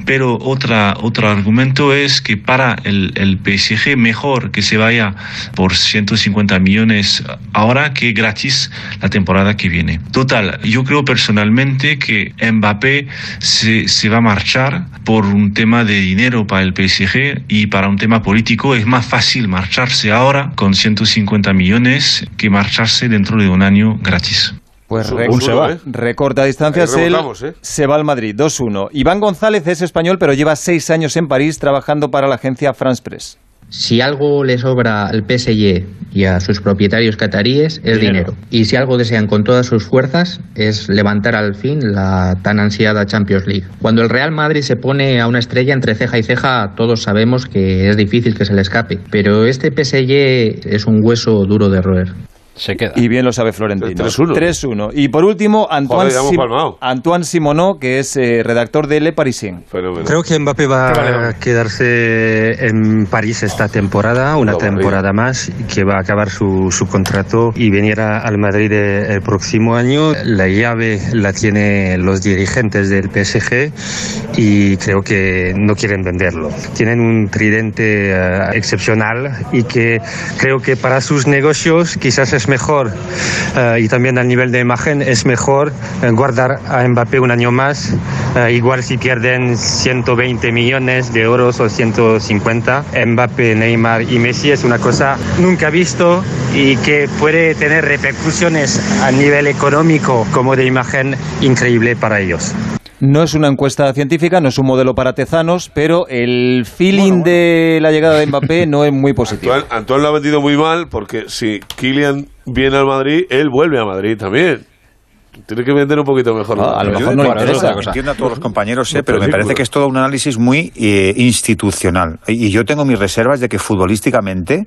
Pero otra, otro argumento es que para el, el PSG mejor que se vaya por 150 millones ahora que gratis la temporada que viene. Total, yo creo personalmente que Mbappé se, se va a marchar por un tema de dinero para el PSG y para un tema político es más fácil marcharse ahora con 150 millones que marcharse dentro de un año gratis. Pues rec- se va. recorta distancias, él ¿eh? se va al Madrid, 2-1. Iván González es español, pero lleva seis años en París trabajando para la agencia France Press. Si algo le sobra al PSG y a sus propietarios cataríes es dinero. Y si algo desean con todas sus fuerzas es levantar al fin la tan ansiada Champions League. Cuando el Real Madrid se pone a una estrella entre ceja y ceja, todos sabemos que es difícil que se le escape. Pero este PSG es un hueso duro de roer. Se queda. Y bien lo sabe Florentino. 3-1. 3-1 Y por último, Antoine, Joder. Antoine Simoneau, que es eh, redactor de Le Parisien. Creo que Mbappé va a quedarse en París esta temporada, una temporada más, que va a acabar su, su contrato y venir a- al Madrid el próximo año. La llave la tienen los dirigentes del PSG y creo que no quieren venderlo. Tienen un tridente eh, excepcional y que creo que para sus negocios quizás es mejor eh, y también al nivel de imagen es mejor eh, guardar a Mbappé un año más. Eh, igual si pierden 120 millones de euros o 150, Mbappé, Neymar y Messi es una cosa nunca visto y que puede tener repercusiones a nivel económico como de imagen increíble para ellos. No es una encuesta científica, no es un modelo para tezanos, pero el feeling de la llegada de Mbappé [laughs] no es muy positivo. Antoine, Antoine lo ha vendido muy mal porque si Kylian viene al Madrid, él vuelve a Madrid también. Tiene que vender un poquito mejor. Ah, a lo mejor no le interesa. Entiendo a todos los compañeros, eh, pero me parece que es todo un análisis muy eh, institucional. Y yo tengo mis reservas de que futbolísticamente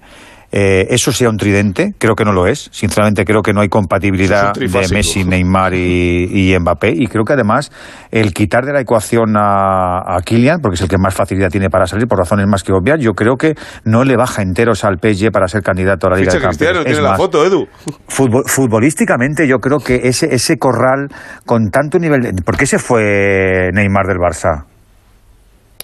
eh, eso sea un tridente. Creo que no lo es. Sinceramente, creo que no hay compatibilidad de. Messi, Neymar y, y Mbappé. Y creo que además el quitar de la ecuación a, a Kylian, porque es el que más facilidad tiene para salir, por razones más que obvias, yo creo que no le baja enteros al PSG para ser candidato a la Liga Ficha de Campeones. Es tiene la foto, Edu. Futbol- futbolísticamente yo creo que ese, ese corral con tanto nivel... De, ¿Por qué se fue Neymar del Barça?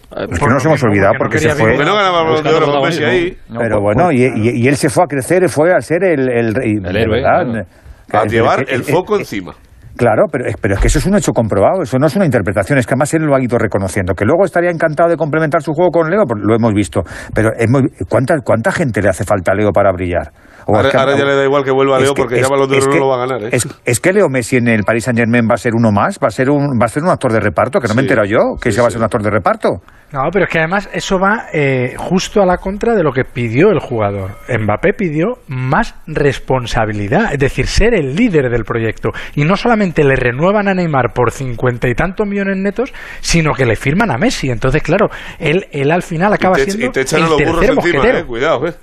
Es que no nos hemos olvidado porque se fue... Porque no ganaba el de Oro con Messi ahí. Pero bueno, y, y- y él se fue a crecer, fue a ser el, el, rey, de héroe, verdad. claro. A llevar el foco encima. Claro, pero, es- pero es que eso es un hecho comprobado, eso no es una interpretación, es que además él lo ha ido reconociendo. Que luego estaría encantado de complementar su juego con Leo, pues lo hemos visto. Pero hemos- ¿cuánta, ¿cuánta gente le hace falta a Leo para brillar? O Ahora, es que- ahora ya le da igual que vuelva Leo que- porque es ya Balón de Oro no lo va a ganar. ¿eh? Es, es que Leo Messi en el Paris Saint Germain va a ser uno más, va a ser un, va a ser un actor de reparto, que no me he Sí. enterado yo, que se va a ser un actor de reparto. No, pero es que además eso va eh, justo a la contra de lo que pidió el jugador. Mbappé pidió más responsabilidad, es decir, ser el líder del proyecto. Y no solamente le renuevan a Neymar por cincuenta y tantos millones netos, sino que le firman a Messi. Entonces, claro, él, él al final acaba y, te, siendo y te echan a el los burros tercer encima, mosquetero. eh. Cuidado, eh.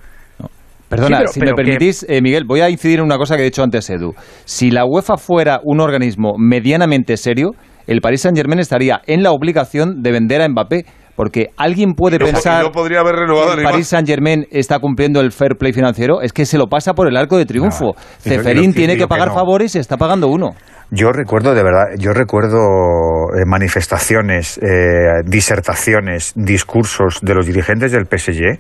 Perdona, Sí, pero- si pero me que- permitís, eh, Miguel, voy a incidir en una cosa que he dicho antes, Edu. Si la UEFA fuera un organismo medianamente serio, el Paris Saint-Germain estaría en la obligación de vender a Mbappé. Porque alguien puede no- pensar no podría haber renovado que el. Paris Saint-Germain está cumpliendo el fair play financiero. Es que se lo pasa por el arco de triunfo. y Ceferín tiene que pagar no. favores y está pagando uno. Yo recuerdo, de verdad, yo recuerdo eh, manifestaciones, eh, disertaciones, discursos de los dirigentes del PSG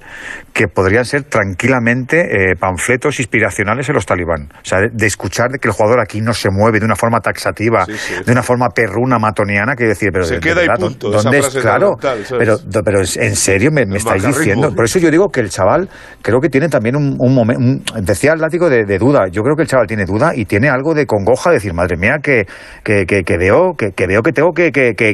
que podrían ser tranquilamente eh, panfletos inspiracionales en los talibán. O sea, de, de escuchar de que el jugador aquí no se mueve de una forma taxativa, de una forma perruna, matoniana, que decir, pero Se de- de queda y verdad, punto, ¿dónde esa es? Claro, pero, pero en serio me, me estáis diciendo. Por eso yo digo que el chaval creo que tiene también un, un momento, decía el látigo de, de duda. Yo creo que el chaval tiene duda y tiene algo de congoja, de decir, madre mía, que, que, veo que, veo que tengo que,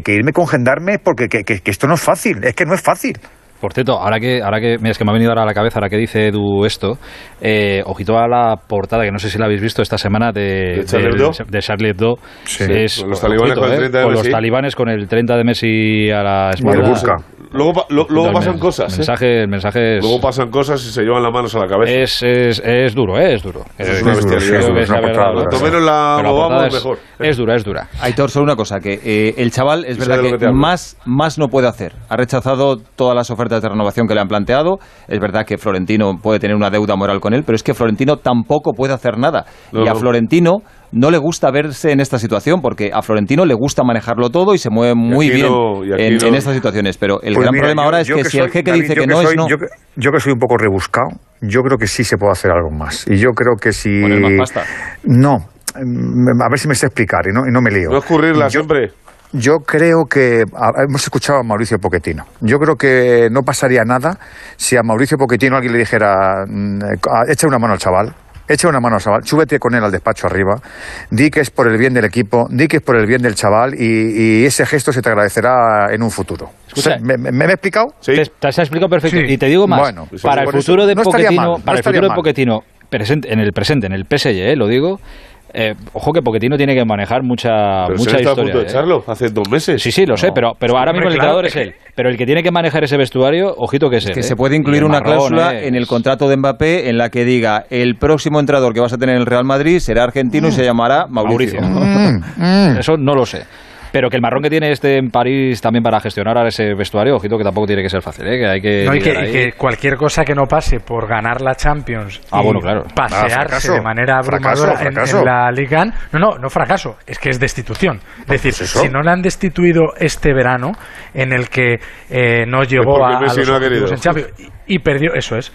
irme con gendarmes porque que, que- que esto no es fácil, es que no es fácil. Por cierto, ahora que, ahora que, mira, es que me ha venido ahora a la cabeza, ahora que dice Edu esto, eh, ojito a la portada, que no sé si la habéis visto esta semana, de, ¿De Charlie del- Hebdo? de Charlie Hebdo. Sí. Es, Con los talibanes con el 30 de con Messi. los talibanes con el 30 de Messi a la espalda. Luego, lo- luego pasan cosas. ¿eh? mensaje, el mensaje es, Luego pasan cosas y se llevan las manos a la cabeza. es, es, es duro, ¿eh? es duro. Es. Cuanto menos la movamos, mejor. Es dura, es dura. Aitor, solo una cosa, que eh, el chaval es verdad que, más no puede hacer. Ha rechazado todas las ofertas de renovación que le han planteado. Es verdad que Florentino puede tener una deuda moral con él, pero es que Florentino tampoco puede hacer nada. No, y a no. Florentino no le gusta verse en esta situación, porque a Florentino le gusta manejarlo todo y se mueve muy bien no- en, no. en estas situaciones. Pero el Pues gran mira, problema yo- ahora es yo que, si el soy- jeque David, dice yo que no soy, es no. Yo, que- yo que soy un poco rebuscado, yo creo que sí se puede hacer algo más. Y yo creo que si... Poner más pasta. No, mm, a ver si me sé explicar y no, y no me lío. No escurrirla Yo- siempre. Yo creo que hemos escuchado a Mauricio Pochettino. Yo creo que no pasaría nada si a Mauricio Pochettino alguien le dijera, mm, eh, echa una mano al chaval. Echa una mano al chaval, súbete con él al despacho arriba, di que es por el bien del equipo, di que es por el bien del chaval y, y ese gesto se te agradecerá en un futuro. Escucha, ¿Me, me- me he explicado? Te, te has explicado perfecto. Sí. Y te digo más, Bueno, pues para el futuro de no estaría Pochettino, mal, no para el futuro de en el presente, en el PSG, eh, lo digo, eh, ojo que Pochettino tiene que manejar mucha, Pero mucha él está a punto de eh. echarlo hace dos meses. Sí, sí, lo sé, pero, pero ahora mismo el claro, dictador es él. Pero el que tiene que manejar ese vestuario, ojito que es él. que eh. se puede incluir una marrón, cláusula eh. en el contrato de Mbappé en la que diga el próximo entrenador que vas a tener en el Real Madrid será argentino y se llamará Mauricio. Mauricio. [laughs] Eso no lo sé. Pero que el marrón que tiene este en París también para gestionar ahora ese vestuario, ojito que tampoco tiene que ser fácil, ¿eh? que hay que... No, y, que, y cualquier cosa que no pase por ganar la Champions Ah, y bueno, claro. pasearse Ah, fracaso. de manera abrumadora en- fracaso. En, la Liga, no, no, no fracaso, es que es destitución. Es decir, eso. si no le han destituido este verano, en el que eh, no llegó porque a, a los objetivos en Champions y, y perdió, eso es.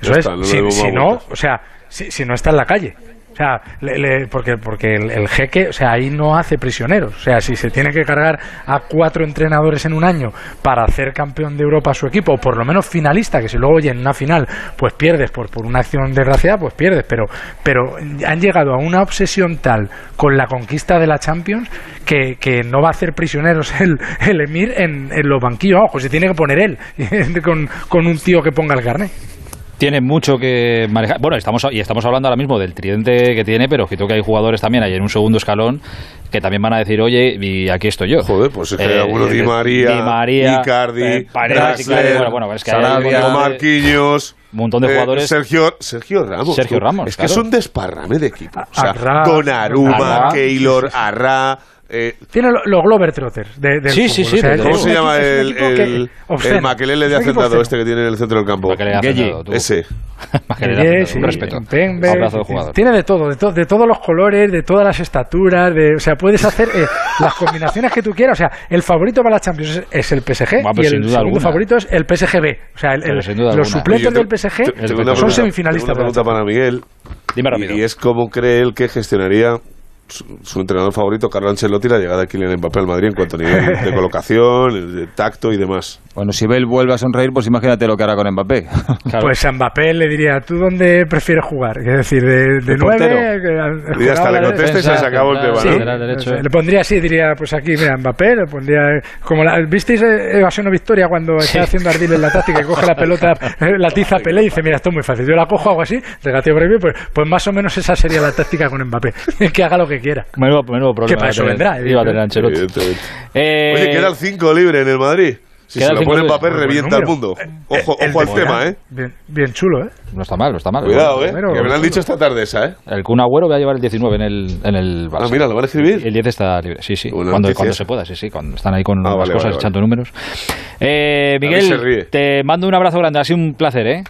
Eso Ya es. está, no le si, si no, o sea, si, si no está en la calle. O sea, le- porque, porque el, el jeque, o sea, ahí no hace prisioneros. O sea, si se tiene que cargar a cuatro entrenadores en un año para hacer campeón de Europa a su equipo, o por lo menos finalista, que si luego oye en una final, pues pierdes por, por una acción desgraciada, pues pierdes. Pero, pero han llegado a una obsesión tal con la conquista de la Champions que, que no va a hacer prisioneros el, el Emir en, en los banquillos. Ojo, se tiene que poner él [laughs] con, con un tío que ponga el carnet. Tiene mucho que manejar. Bueno, estamos y estamos hablando ahora mismo del tridente que tiene, pero ojito que hay jugadores también ahí en un segundo escalón que también van a decir, oye, y aquí estoy yo. Joder, pues es que hay algunos Di María, Di María, Icardi, eh, Paredes, bueno, bueno, es que hay un Sarabia, montón de- Marquinhos, un montón de eh, jugadores. Sergio, Sergio Ramos. Sergio. Ramos, Es que claro. es un desparrame de equipo. O sea, Arra. Donnarumma, Arra. Keylor, Arra. Eh, Tiene lo- los Globetrotters de, del Sí, sí, fútbol. sí, O sea, desde ¿Cómo se llama el, el, el maquelele de hacendado este que tiene en el centro del campo? Maquelele de. Ese. [laughs] Gueye, sí, un respeto. Pembe, Un abrazo de jugador. tiene de todo, de, to- de todos los colores, de todas las estaturas, de, o sea, puedes hacer eh, [laughs] las combinaciones que tú quieras. O sea, el favorito para la Champions es, es el PSG y el segundo alguna. favorito es el PSGB. O sea, el- los suplentes del PSG son pregunta- semifinalistas. tengo una pregunta para Miguel. Dime rápido. Y es cómo cree él que gestionaría su, su entrenador favorito, Carlo Ancelotti, la llegada de Kylian Mbappé al Madrid en cuanto a nivel de colocación, de tacto y demás. Bueno, si Bale vuelve a sonreír, pues imagínate lo que hará con Mbappé. [laughs] Pues a Mbappé le diría, ¿tú dónde prefieres jugar? Es decir, de, de nueve... Y hasta le la contesta y se acabó el tema, le pondría así, diría, pues aquí, mira, Mbappé, le pondría... Como la, ¿Visteis eh, Evasión o Victoria cuando está haciendo Ardil en la táctica y coge la pelota, eh, la tiza Pelé y dice, mira, esto es muy fácil, yo la cojo, hago así, regateo por ahí, pues, pues más o menos esa sería la táctica con Mbappé, [laughs] que haga lo que quiera. Menudo, menudo problema. Que para eso tener- vendrá, iba a tener Ancelotti. Eh, Oye, queda el 5 libre en el Madrid. Si se el lo pone Muy buen revienta el mundo. Ojo, El ojo al tema, ¿eh? Bien, bien chulo, ¿eh? No está mal, no está mal. Cuidado, ¿eh? Que me lo han dicho esta tarde esa, ¿eh? El Kun Agüero va a llevar el 19 en el, en el Barça. Ah, mira, ¿lo van a escribir? El 10 está libre. Sí, sí. Cuando, cuando se pueda, sí, sí. Cuando están ahí con Ah, las vale, cosas vale, echando números. Eh. Miguel, te mando un abrazo grande. Ha sido un placer, ¿eh?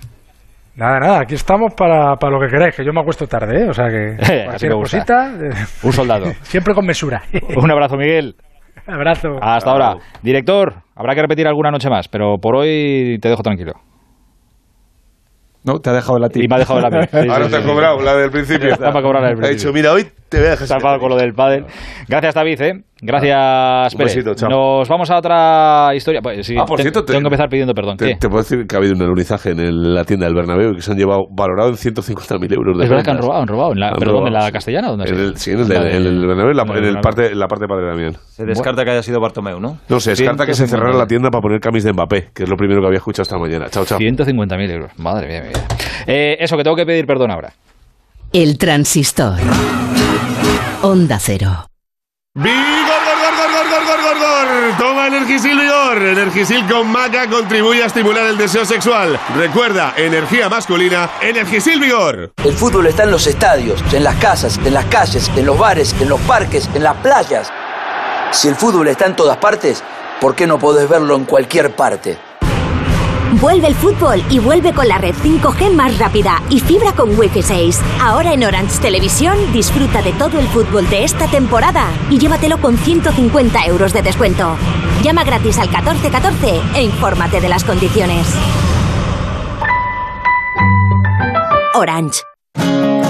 Nada, nada, aquí estamos para, para lo que queráis, que yo me acuesto tarde, ¿eh? O sea que [laughs] Así cualquier me gusta. cosita, Un soldado. [laughs] siempre con mesura. [laughs] un abrazo, Miguel. Abrazo. Hasta ahora. Director, habrá que repetir alguna noche más, pero por hoy te dejo tranquilo. No, te ha dejado la Y me ha dejado la mía. Sí, Ahora sí, te sí, ha sí. cobrado la del principio. Está para cobrar la del Ha principio. dicho, mira, hoy te voy a dejar enfadado con lo del pádel. Gracias, David, ¿eh? Gracias, Un Pérez. besito. Nos vamos a otra historia. Pues, sí, Ah, por te- cierto, te- tengo que empezar pidiendo perdón. Te, puedo decir que ha habido un alunizaje en el- la tienda del Bernabéu y que se han llevado valorado en 150.000 euros de Es verdad que han robado, han robado. ¿En la, Han ¿Pero dónde? ¿En robado, la sí. castellana? ¿Dónde En el, sí, en el, de- en el Bernabéu, en la, En el parte, en la parte Padre Damián. Se descarta que haya sido Bartomeu, ¿no? No, se descarta que se 150.000. cerrara la tienda para poner camis de Mbappé, que es lo primero que había escuchado esta mañana. Chao, chao. 150.000 euros. Madre mía, mía. Eh, eso, que tengo que pedir perdón ahora. El transistor. Onda cero. ¡Vigor, gor, gor, gor, gor, gor, gor, gor! Toma Energisil Vigor. Energisil con maca contribuye a estimular el deseo sexual. Recuerda, energía masculina, Energisil Vigor. El fútbol está en los estadios, en las casas, en las calles, en los bares, en los parques, en las playas. Si el fútbol está en todas partes, ¿por qué no podés verlo en cualquier parte? Vuelve el fútbol y vuelve con la red 5G más rápida y fibra con Wi-Fi 6. Ahora en Orange Televisión disfruta de todo el fútbol de esta temporada y llévatelo con 150 euros de descuento. Llama gratis al 1414 e infórmate de las condiciones. Orange.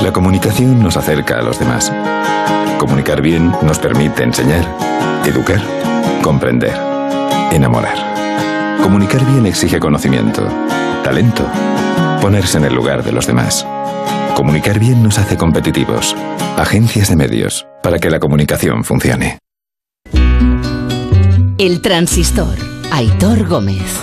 La comunicación nos acerca a los demás. Comunicar bien nos permite enseñar, educar, comprender, enamorar. Comunicar bien exige conocimiento, talento, ponerse en el lugar de los demás. Comunicar bien nos hace competitivos. Agencias de medios, para que la comunicación funcione. El transistor. Aitor Gómez.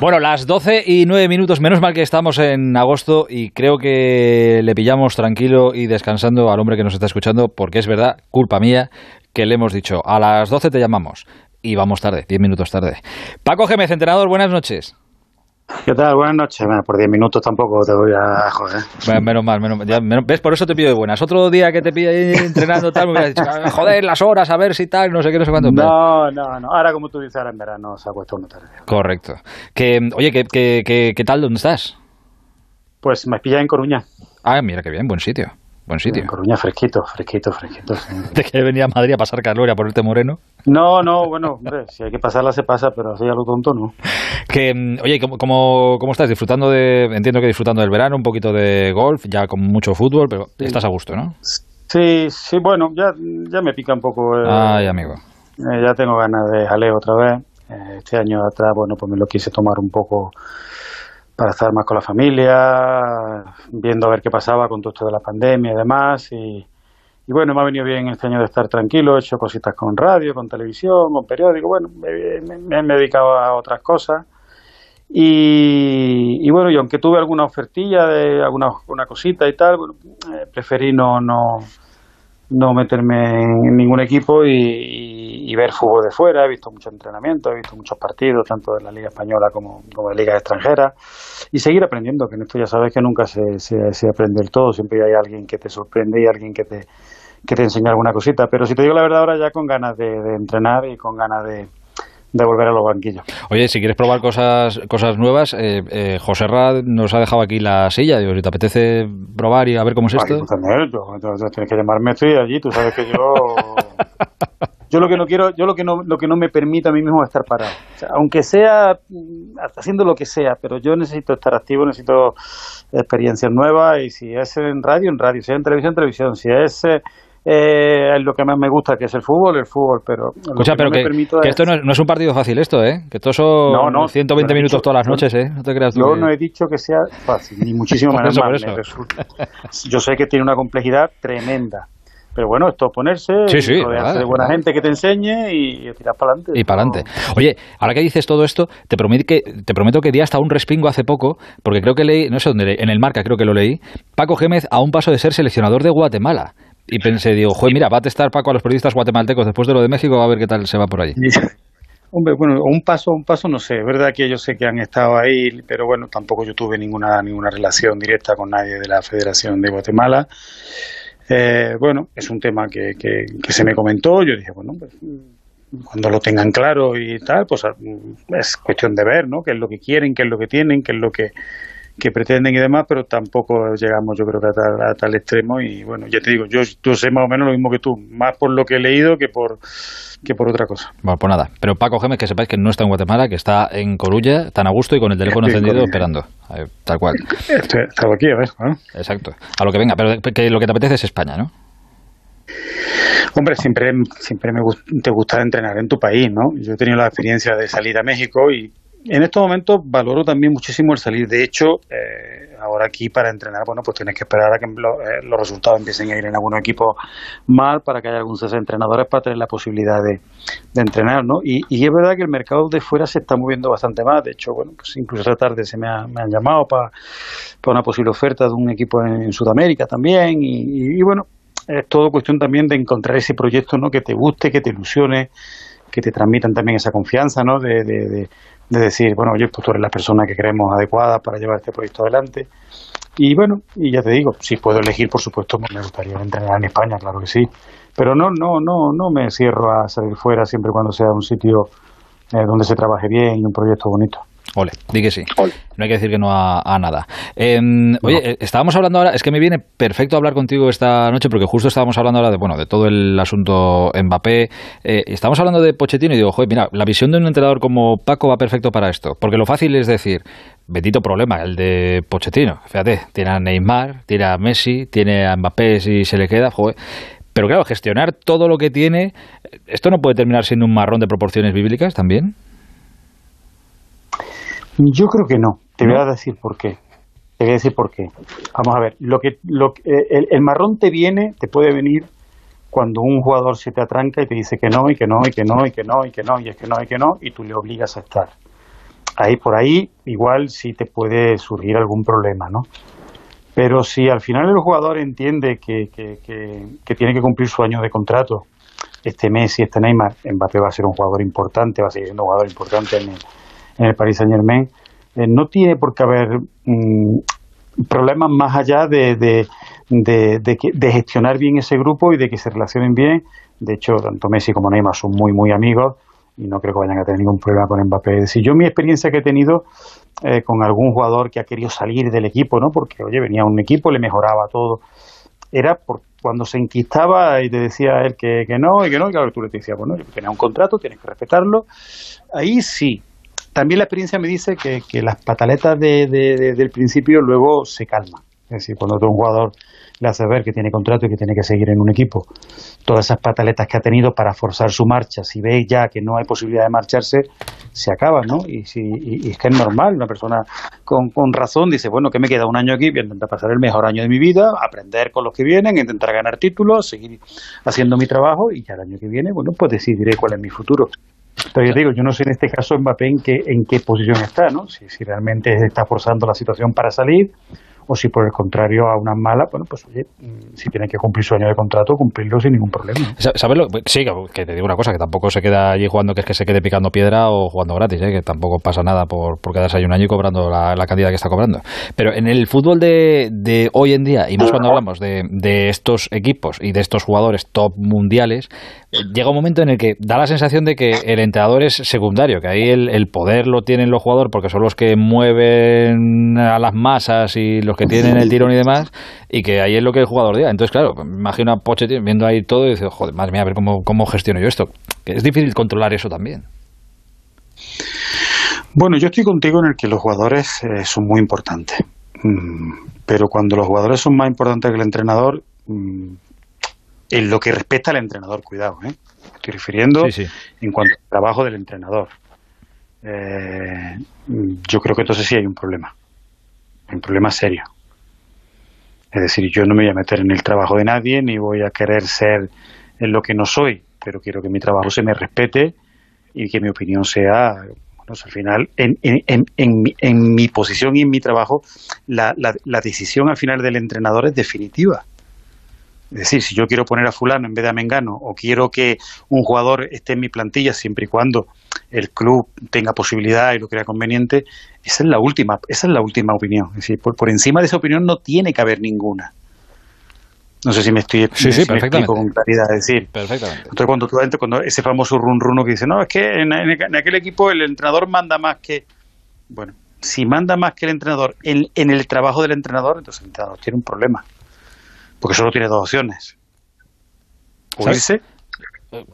Bueno, las 12 y 9 minutos, menos mal que estamos en agosto y creo que le pillamos tranquilo y descansando al hombre que nos está escuchando, porque es verdad, culpa mía, que le hemos dicho, a las 12 te llamamos y vamos tarde, 10 minutos tarde. Paco Gémez, entrenador, buenas noches. ¿Qué tal? Buenas noches. Bueno, por 10 minutos tampoco te voy a joder. Bueno, menos mal, menos, ya, menos- ¿Ves? Por eso te pido de buenas. Otro día que te ahí entrenando tal, me hubieras dicho, "Ah, joder, las horas, a ver si tal, no sé qué, no sé cuánto. No, no, no. Ahora, como tú dices, ahora en verano se ha puesto una tarde. Correcto. Que, oye, ¿qué, qué, qué, qué tal? ¿Dónde estás? Pues me pilla en Coruña. Ah, mira qué bien, buen sitio. Buen sitio. En Coruña, fresquito, fresquito, fresquito. sí. [laughs] ¿De que venía a Madrid a pasar calor y a ponerte moreno? No, no, bueno, hombre, si hay que pasarla se pasa, pero así a lo tonto no. Que, mm, oye, ¿cómo, cómo, cómo estás? Disfrutando de, entiendo que disfrutando del verano, un poquito de golf, ya con mucho fútbol, pero estás a gusto, ¿no? Sí, sí, bueno, ya, ya me pica un poco. eh, Ay, amigo. eh, ya tengo ganas de jaleo otra vez. Eh, este año atrás, bueno, pues me lo quise tomar un poco para estar más con la familia, viendo a ver qué pasaba con todo esto de la pandemia y demás. Y, y bueno, me ha venido bien este año de estar tranquilo, he hecho cositas con radio, con televisión, con periódico, bueno, me, he dedicado a otras cosas. Y, y bueno, y aunque tuve alguna ofertilla de alguna una cosita y tal, bueno, eh, preferí no, no, no meterme en ningún equipo y, y- ver fútbol de fuera. He visto muchos entrenamientos, he visto muchos partidos, tanto de la Liga Española como, como de ligas extranjeras. Y seguir aprendiendo, que en esto ya sabes que nunca se, se, aprende del todo. Siempre hay alguien que te sorprende y alguien que te, que te enseña alguna cosita. Pero si te digo la verdad, ahora ya con ganas de entrenar y con ganas de, de volver a los banquillos. Oye, si quieres probar cosas cosas nuevas, eh, eh, José Ra nos ha dejado aquí la silla. Digo, si te apetece probar y a ver cómo es Ay, esto. tú- tú tienes que llamarme, estoy allí, tú sabes que yo... Yo lo que no quiero, yo lo que no, lo que no me permite a mí mismo es estar parado. O sea, aunque sea mm, haciendo lo que sea, pero yo necesito estar activo, necesito experiencias nuevas y si es en radio, en radio, si es en televisión, en televisión, si es eh, lo que más me gusta, que es el fútbol, el fútbol, pero Escucha, que pero no que, es- esto no es, no es un partido fácil esto, ¿eh? Que esto son No, no, 120 pero he minutos dicho- todas las noches, ¿eh? No te creas tú Yo no he dicho que sea fácil, ni [laughs] muchísimo menos me resulta- Yo sé que tiene una complejidad tremenda. Pero bueno, esto es ponerse, Sí, sí, rodearse de buena gente que te enseñe y, tirar para adelante. Y para adelante. Oye, ahora que dices todo esto, te prometo que te prometo que di hasta un respingo hace poco, porque creo que leí, no sé dónde, leí, en el Marca creo que lo leí, Paco Gémez a un paso de ser seleccionador de Guatemala. Y pensé, digo, joder, mira, va a testar Paco a los periodistas guatemaltecos después de lo de México, a ver qué tal se va por allí. [laughs] Hombre, bueno, un paso, un paso no sé. Es verdad que yo sé que han estado ahí, pero bueno, tampoco yo tuve ninguna ninguna relación directa con nadie de la Federación de Guatemala. Eh, bueno, es un tema que, que, se me comentó. Yo dije, bueno, pues, cuando lo tengan claro y tal, pues es cuestión de ver, ¿no? Qué es lo que quieren, qué es lo que tienen, qué es lo que, que pretenden y demás, pero tampoco llegamos, yo creo que a tal, a tal extremo. Y bueno, ya te digo, yo, yo sé más o menos lo mismo que tú, más por lo que he leído que por, que por otra cosa. Bueno, pues nada. Pero Paco Gémez, que sepáis que no está en Guatemala, que está en Corulla, tan a gusto y con el teléfono Estoy encendido Coruña. esperando. Tal cual. Estaba aquí, a ver. Exacto. A lo que venga, pero que lo que te apetece es España, ¿no? Hombre, siempre, siempre me gust- te gusta entrenar en tu país, ¿no? Yo he tenido la experiencia de salir a México y en estos momentos valoro también muchísimo el salir. De hecho, eh, ahora aquí para entrenar, bueno, pues tienes que esperar a que eh, los resultados empiecen a ir en algunos equipos mal para que haya algunos entrenadores para tener la posibilidad de, entrenar, ¿no? Y, es verdad que el mercado de fuera se está moviendo bastante más. De hecho, bueno, pues incluso esta tarde se me, ha- me han llamado para, una posible oferta de un equipo en, Sudamérica también. Y, y- bueno, es todo cuestión también de encontrar ese proyecto, ¿no? Que te guste, que te ilusione, que te transmitan también esa confianza, ¿no? De- de decir, bueno, oye, pues tú eres la persona que creemos adecuada para llevar este proyecto adelante. Y bueno, y ya te digo, si puedo elegir, por supuesto, pues me gustaría entrenar en España, claro que sí. Pero no, no, no, no me cierro a salir fuera siempre cuando sea un sitio eh, donde se trabaje bien y un proyecto bonito. Ole, di que sí. No hay que decir que no a, nada. Em, oye, eh, estábamos hablando ahora, es que me viene perfecto hablar contigo esta noche porque justo estábamos hablando ahora de, bueno, de todo el asunto Mbappé. Eh, estamos hablando de Pochettino y digo, joder, mira, la visión de un entrenador como Paco va perfecto para esto. Porque lo fácil es decir, bendito problema, el de Pochettino. Fíjate, tiene a Neymar, tiene a Messi, tiene a Mbappé si se le queda, joder. Pero claro, gestionar todo lo que tiene, ¿esto no puede terminar siendo un marrón de proporciones bíblicas también? Yo creo que no. Te voy a decir por qué. Te voy a decir por qué. Vamos a ver, lo que, lo, eh, el, marrón te viene, te puede venir cuando un jugador se te atranca y te dice que no, y que no, y que no, y que no, y que no, y es que no, y que no, y tú le obligas a estar. Ahí por ahí, igual sí te puede surgir algún problema, ¿no? Pero si al final el jugador entiende que, que, que, tiene que cumplir su año de contrato, este Messi, este Neymar, Mbappé va a ser un jugador importante, va a seguir siendo un jugador importante en el, en el Paris Saint Germain, eh, no tiene por qué haber mm, problemas más allá de, de, de, gestionar bien ese grupo y de que se relacionen bien. De hecho, tanto Messi como Neymar son muy, muy amigos y no creo que vayan a tener ningún problema con Mbappé. Si yo mi experiencia que he tenido eh, con algún jugador que ha querido salir del equipo, ¿no? Porque, oye, venía un equipo, le mejoraba todo, era por, cuando se enquistaba y te decía él que, que no y que no, y claro, tú le decías, bueno, tienes un contrato, tienes que respetarlo. Ahí sí, también la experiencia me dice que, que las pataletas de, del principio luego se calman. Es decir, cuando un jugador le hace ver que tiene contrato y que tiene que seguir en un equipo, todas esas pataletas que ha tenido para forzar su marcha, si ve ya que no hay posibilidad de marcharse, se acaban, ¿no? Y, si, y, es que es normal, una persona con, con, razón dice, bueno, que me queda un año aquí, voy a intentar pasar el mejor año de mi vida, aprender con los que vienen, intentar ganar títulos, seguir haciendo mi trabajo y ya el año que viene, bueno, pues decidiré cuál es mi futuro. Pero yo digo, yo no sé en este caso Mbappé en qué, en qué posición está, ¿no? Si, realmente está forzando la situación para salir o si por el contrario a una mala, bueno, pues oye, mm, si tiene que cumplir su año de contrato, cumplirlo sin ningún problema. ¿Sabes lo? Sí, que te digo una cosa, que tampoco se queda allí jugando que es que se quede picando piedra o jugando gratis, ¿eh? que tampoco pasa nada por, por quedarse ahí un año y cobrando la, cantidad que está cobrando. Pero en el fútbol de, de hoy en día, y más cuando hablamos de, de estos equipos y de estos jugadores top mundiales, llega un momento en el que da la sensación de que el entrenador es secundario, que ahí el, poder lo tienen los jugadores porque son los que mueven a las masas y los que tienen el tirón y demás, y que ahí es lo que el jugador diga. Entonces, claro, imagino a Pochettino viendo ahí todo y dice, joder, madre mía, a ver cómo, cómo gestiono yo esto. Es difícil controlar eso también. Bueno, yo estoy contigo en el que los jugadores eh, son muy importantes. Mm, pero cuando los jugadores son más importantes que el entrenador, mm, en lo que respecta al entrenador, cuidado, ¿eh? estoy refiriendo en cuanto al trabajo del entrenador. Eh, yo creo que entonces sí hay un problema, un problema serio. Es decir, yo no me voy a meter en el trabajo de nadie ni voy a querer ser en lo que no soy, pero quiero que mi trabajo se me respete y que mi opinión sea, bueno, al final, en, en, en, en, mi posición y en mi trabajo, la, la, la decisión al final del entrenador es definitiva. Es decir, si yo quiero poner a fulano en vez de a Mengano o quiero que un jugador esté en mi plantilla siempre y cuando el club tenga posibilidad y lo crea conveniente, esa es la última, esa es la última opinión. Es decir, por, encima de esa opinión no tiene que haber ninguna. No sé si me estoy sí, sí, explico con claridad. Es decir, perfectamente. Entonces, cuando tú cuando ese famoso run runo que dice, no, es que en, en, aquel equipo el entrenador manda más que. Bueno, si manda más que el entrenador en, en el trabajo del entrenador, entonces el entrenador tiene un problema. Porque solo tiene dos opciones. O irse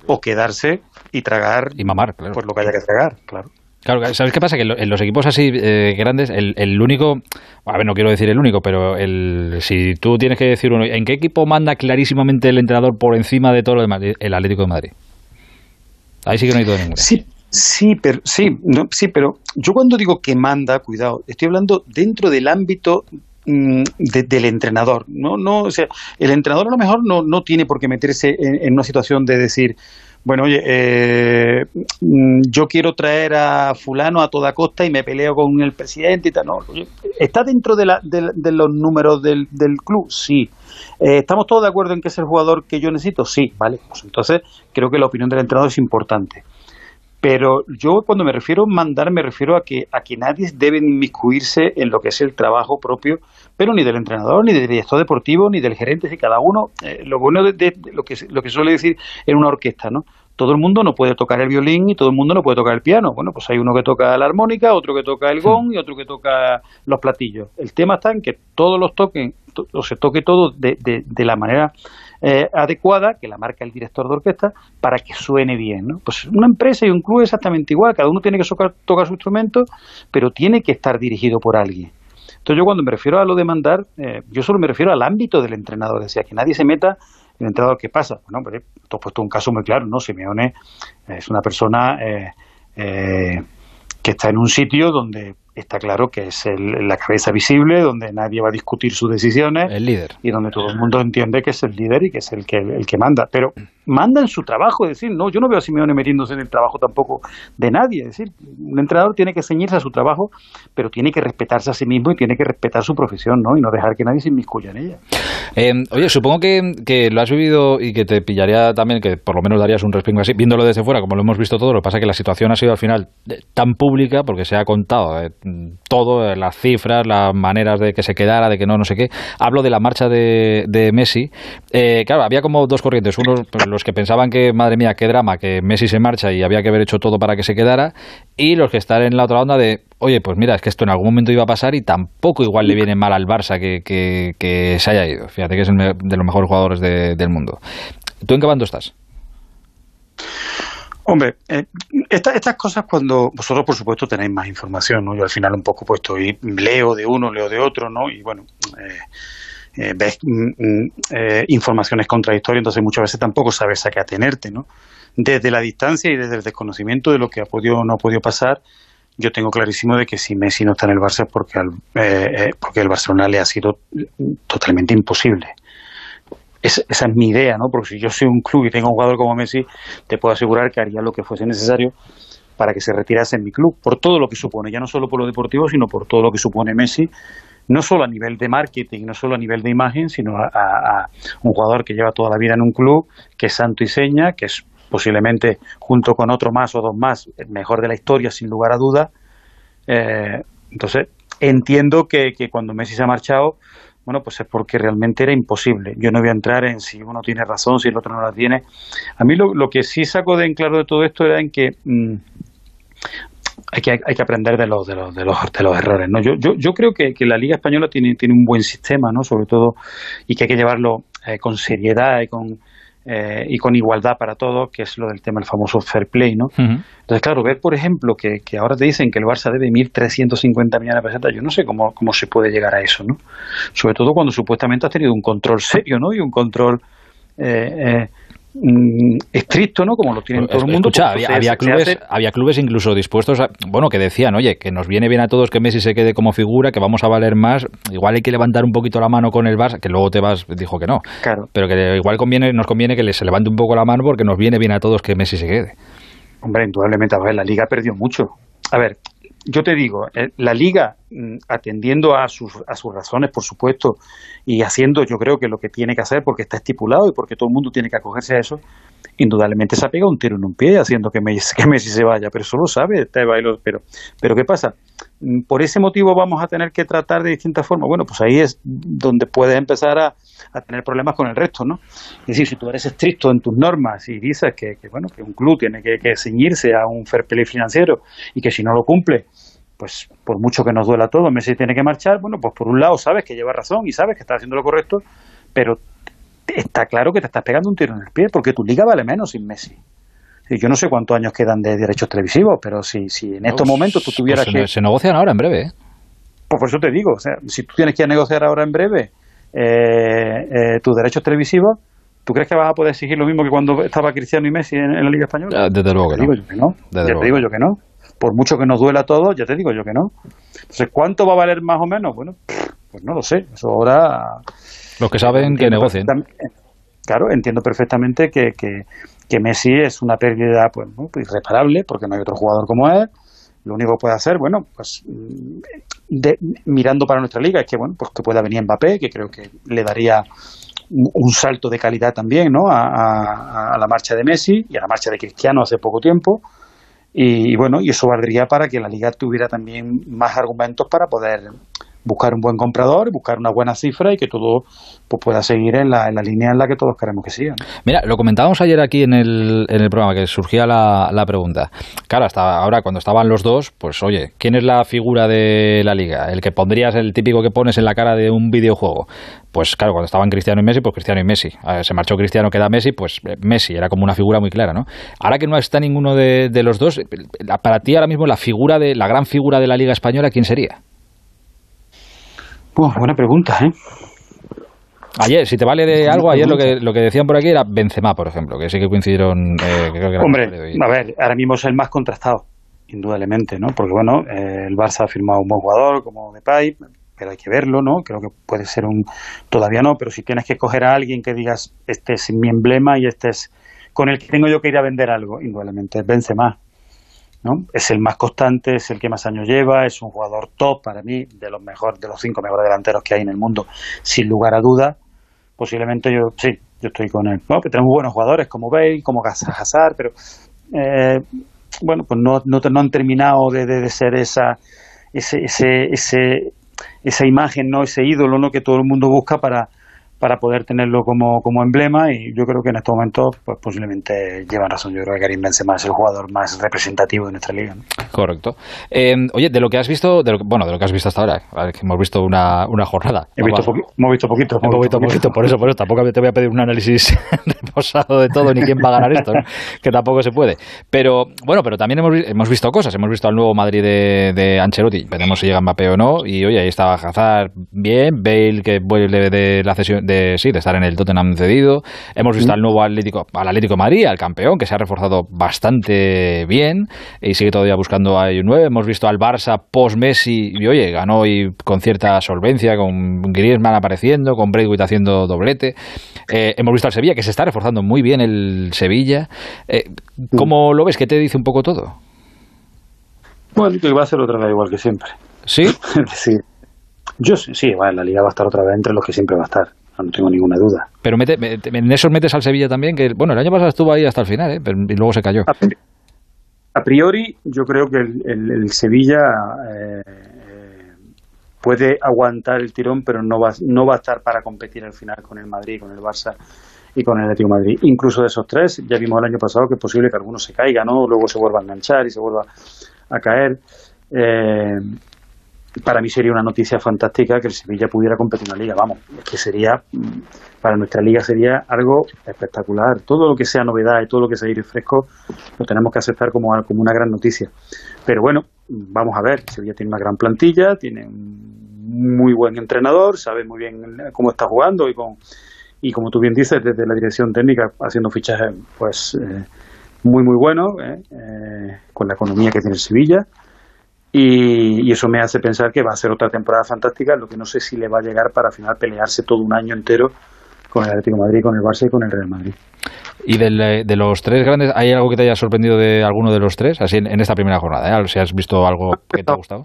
o quedarse y tragar y mamar, claro. por lo que haya que tragar, claro. Claro, ¿sabes qué pasa? Que en los equipos así eh, grandes, el, el, único, a ver, no quiero decir el único, pero el, si tú tienes que decir uno, ¿en qué equipo manda clarísimamente el entrenador por encima de todo lo demás? El Atlético de Madrid. Ahí sí que no hay todo ninguno. Sí, sí, pero sí, no, sí, pero yo cuando digo que manda, cuidado, estoy hablando dentro del ámbito Mm, del entrenador. No, no, o sea, el entrenador a lo mejor no, no tiene por qué meterse en, una situación de decir, bueno, oye, eh, mm, yo quiero traer a fulano a toda costa y me peleo con el presidente y tal. No, ¿Está dentro de, la, de, los números del, del club? Sí. Eh, ¿Estamos todos de acuerdo en que es el jugador que yo necesito? Sí, vale. Pues entonces creo que la opinión del entrenador es importante. Pero yo cuando me refiero a mandar me refiero a que, a que nadie debe inmiscuirse en lo que es el trabajo propio, pero ni del entrenador, ni del director deportivo, ni del gerente, si cada uno, eh, lo bueno de, lo, que, lo que suele decir en una orquesta, ¿no? todo el mundo no puede tocar el violín y todo el mundo no puede tocar el piano. Bueno, pues hay uno que toca la armónica, otro que toca el gong y otro que toca los platillos. El tema está en que todos los toquen, o se toque todo de, de, la manera eh, adecuada, que la marca el director de orquesta, para que suene bien. ¿no? Pues una empresa y un club es exactamente igual, cada uno tiene que tocar, su instrumento, pero tiene que estar dirigido por alguien. Entonces yo cuando me refiero a lo de mandar, eh, yo solo me refiero al ámbito del entrenador, decía que nadie se meta el entrenador, ¿qué pasa? Bueno, pues, tú has puesto un caso muy claro, ¿no? Simeone es una persona eh, eh, que está en un sitio donde está claro que es la cabeza visible, donde nadie va a discutir sus decisiones. El líder. Y donde todo el mundo entiende que es el líder y que es el que, el que manda. Pero manda en su trabajo, es decir, no, yo no veo a Simeone metiéndose en el trabajo tampoco de nadie. Es decir, un entrenador tiene que ceñirse a su trabajo, pero tiene que respetarse a sí mismo y tiene que respetar su profesión, ¿no? Y no dejar que nadie se inmiscuya en ella. Eh, oye, supongo que, que, lo has vivido y que te pillaría también, que por lo menos darías un respingo así, viéndolo desde fuera, como lo hemos visto todo. Lo que pasa es que la situación ha sido al final tan pública porque se ha contado eh, todo, eh, las cifras, las maneras de que se quedara, de que no, no sé qué. Hablo de la marcha de, de Messi. claro, había como dos corrientes. Unos, pues, los que pensaban que, madre mía, qué drama, que Messi se marcha y había que haber hecho todo para que se quedara, y los que están en la otra onda de, oye, pues mira, es que esto en algún momento iba a pasar y tampoco igual le viene mal al Barça que, que, se haya ido. Fíjate que es el de los mejores jugadores del mundo. ¿Tú en qué bando estás? Hombre, eh, estas cosas cuando vosotros, por supuesto, tenéis más información, ¿no? Yo al final un poco pues estoy, leo de uno, leo de otro, ¿no? Y bueno, eh, eh, mm, mm, eh, informaciones contradictorias, entonces muchas veces tampoco sabes a qué atenerte, ¿no? Desde la distancia y desde el desconocimiento de lo que ha podido o no ha podido pasar, yo tengo clarísimo de que si Messi no está en el Barça es porque, eh, porque el Barcelona le ha sido totalmente imposible. esa es mi idea, ¿no? Porque si yo soy un club y tengo un jugador como Messi, te puedo asegurar que haría lo que fuese necesario para que se retirase en mi club, por todo lo que supone, ya no solo por lo deportivo, sino por todo lo que supone Messi no solo a nivel de marketing, no solo a nivel de imagen, sino a, un jugador que lleva toda la vida en un club, que es santo y seña, que es posiblemente junto con otro más o dos más el mejor de la historia, sin lugar a duda. Eh, entonces, entiendo que, cuando Messi se ha marchado, bueno, pues es porque realmente era imposible. Yo no voy a entrar en si uno tiene razón, si el otro no la tiene. A mí lo, que sí saco de en claro de todo esto era en que mm, hay que, hay que aprender de los, de los, de los, de los errores. ¿no? Yo, yo, yo creo que, que, la Liga Española tiene, tiene un buen sistema, ¿no? sobre todo, y que hay que llevarlo eh, con seriedad y con, eh, y con igualdad para todos, que es lo del tema del famoso fair play. ¿no? Entonces, claro, ver, por ejemplo, que, que ahora te dicen que el Barça debe 1.350 millones de pesetas, yo no sé cómo, cómo se puede llegar a eso. ¿no? Sobre todo cuando supuestamente has tenido un control serio ¿no? y un control. Eh, eh Mm, estricto, ¿no? Como lo tienen todo el mundo. Escucha, había, clubes, había clubes incluso dispuestos, a, bueno, que decían, oye, que nos viene bien a todos que Messi se quede como figura, que vamos a valer más, igual hay que levantar un poquito la mano con el Barça, que luego te vas, dijo que no, claro. pero que igual conviene, nos conviene que se levante un poco la mano porque nos viene bien a todos que Messi se quede. Hombre, indudablemente, a ver, la Liga perdió mucho. A ver, yo te digo, eh, la Liga, mm, atendiendo a sus, a sus razones, por supuesto, y haciendo yo creo que lo que tiene que hacer, porque está estipulado y porque todo el mundo tiene que acogerse a eso, indudablemente se ha pegado un tiro en un pie haciendo que Messi, [laughs] que Messi se vaya, pero eso lo sabe, está bailo, pero, pero ¿qué pasa? Mm, por ese motivo vamos a tener que tratar de distintas formas. Bueno, pues ahí es donde puedes empezar a, tener problemas con el resto, ¿no? Es decir, si tú eres estricto en tus normas y dices que, bueno, que un club tiene que, que, ceñirse a un fair play financiero y que si no lo cumple, pues por mucho que nos duela todo, Messi tiene que marchar, bueno, pues por un lado sabes que lleva razón y sabes que está haciendo lo correcto, pero está claro que te estás pegando un tiro en el pie porque tu liga vale menos sin Messi. Yo no sé cuántos años quedan de derechos televisivos, pero si, si en estos momentos tú tuvieras pues que... Se negocian ahora en breve. ¿eh? Pues por eso te digo, o sea, si tú tienes que negociar ahora en breve eh, eh, tus derechos televisivos, ¿tú crees que vas a poder exigir lo mismo que cuando estaba Cristiano y Messi en, la Liga Española? Ah, desde luego que no. Que no. ya te digo yo que no. Por mucho que nos duela todo, ya te digo yo que no. Entonces, ¿cuánto va a valer más o menos? Bueno, pues no lo sé. Eso ahora... Los que saben que negocien. Claro, entiendo perfectamente que, que, que Messi es una pérdida pues, irreparable porque no hay otro jugador como él lo único que puede hacer, bueno, pues de, mirando para nuestra liga es que bueno, pues que pueda venir Mbappé, que creo que le daría un, salto de calidad también, ¿no? A, la marcha de Messi y a la marcha de Cristiano hace poco tiempo. Y, bueno, y eso valdría para que la liga tuviera también más argumentos para poder buscar un buen comprador, buscar una buena cifra y que todo pues, pueda seguir en la, en la línea en la que todos queremos que siga. Mira, lo comentábamos ayer aquí en el, en el programa, que surgía la, la pregunta. Claro, hasta ahora cuando estaban los dos, pues oye, ¿quién es la figura de la liga? El que pondrías, el típico que pones en la cara de un videojuego. Pues claro, cuando estaban Cristiano y Messi, pues Cristiano y Messi. se marchó Cristiano, queda Messi, pues eh, Messi, era como una figura muy clara, ¿no? Ahora que no está ninguno de, de los dos, para ti ahora mismo la figura de, la gran figura de la Liga Española, ¿quién sería? Buena pregunta, ¿eh? Ayer, si te vale de algo, ayer lo que, lo que decían por aquí era Benzema, por ejemplo, que sí que coincidieron. Eh, que creo que Hombre, a ver, ahora mismo es el más contrastado, indudablemente, ¿no? Porque, bueno, eh, el Barça ha firmado un buen jugador como Depay, pero hay que verlo, ¿no? Creo que puede ser un. Todavía no, pero si tienes que coger a alguien que digas, este es mi emblema y este es con el que tengo yo que ir a vender algo, indudablemente es Benzema. ¿No? Es el más constante, es el que más años lleva, es un jugador top para mí, de los mejores, de los cinco mejores delanteros que hay en el mundo, sin lugar a duda. Posiblemente yo, sí, yo estoy con él. ¿no? Tenemos buenos jugadores como Bale, como Hazard, pero eh, bueno, pues no, no, no, han terminado de, de, de ser esa, ese, ese, ese, esa imagen, no ese ídolo ¿no? que todo el mundo busca para, para poder tenerlo como, como emblema y yo creo que en estos momentos pues posiblemente llevan razón. Yo creo que Karim Benzema es el jugador más representativo de nuestra liga. Correcto. Eh, oye, de lo que has visto, de lo, bueno, de lo que has visto hasta ahora, que hemos visto una, una jornada. He visto poqui hemos visto poquito. Hemos visto poquito, por eso, por eso tampoco te voy a pedir un análisis [laughs] reposado de todo ni quién va a ganar esto, ¿no? que tampoco se puede. Pero bueno, pero también hemos, hemos visto cosas. Hemos visto al nuevo Madrid de, de Ancelotti. Veremos si llega Mbappé o no. Y oye, ahí estaba Hazard bien, Bale que vuelve de la cesión de, sí, de estar en el Tottenham cedido. Hemos visto al nuevo Atlético, al Atlético Madrid, al campeón, que se ha reforzado bastante bien y sigue todavía buscando a un 9. Hemos visto al Barça post-Messi y, oye, ganó y con cierta solvencia, con Griezmann apareciendo, con Braithwaite haciendo doblete. Eh, hemos visto al Sevilla, que se está reforzando muy bien el Sevilla. Eh, ¿Cómo lo ves? ¿Qué te dice un poco todo? Bueno, que va a ser otra vez igual que siempre. ¿Sí? [laughs] sí. Yo sí, sí, bueno, la liga va a estar otra vez entre los que siempre va a estar no tengo ninguna duda. Pero mete, en esos metes al Sevilla también, que bueno, el año pasado estuvo ahí hasta el final, ¿eh? Pero, y luego se cayó. A, priori, yo creo que el, el, el Sevilla eh, puede aguantar el tirón, pero no va, no va a estar para competir al final con el Madrid, con el Barça y con el Atlético de Madrid. Incluso de esos tres, ya vimos el año pasado que es posible que alguno se caiga, ¿no? Luego se vuelva a enganchar y se vuelva a caer. Eh, para mí sería una noticia fantástica que el Sevilla pudiera competir en la liga. Vamos, es que sería, para nuestra liga sería algo espectacular. Todo lo que sea novedad y todo lo que sea aire fresco lo tenemos que aceptar como, como una gran noticia. Pero bueno, vamos a ver, Sevilla tiene una gran plantilla, tiene un muy buen entrenador, sabe muy bien cómo está jugando y con y como tú bien dices, desde la dirección técnica haciendo fichajes pues eh, muy muy buenos, eh, eh, con la economía que tiene el Sevilla y, y, eso me hace pensar que va a ser otra temporada fantástica, lo que no sé si le va a llegar para al final pelearse todo un año entero con el Atlético de Madrid, con el Barça y con el Real Madrid. ¿Y del, de los tres grandes, hay algo que te haya sorprendido de alguno de los tres? Así en, en esta primera jornada, ¿eh? si has visto algo que te ha gustado.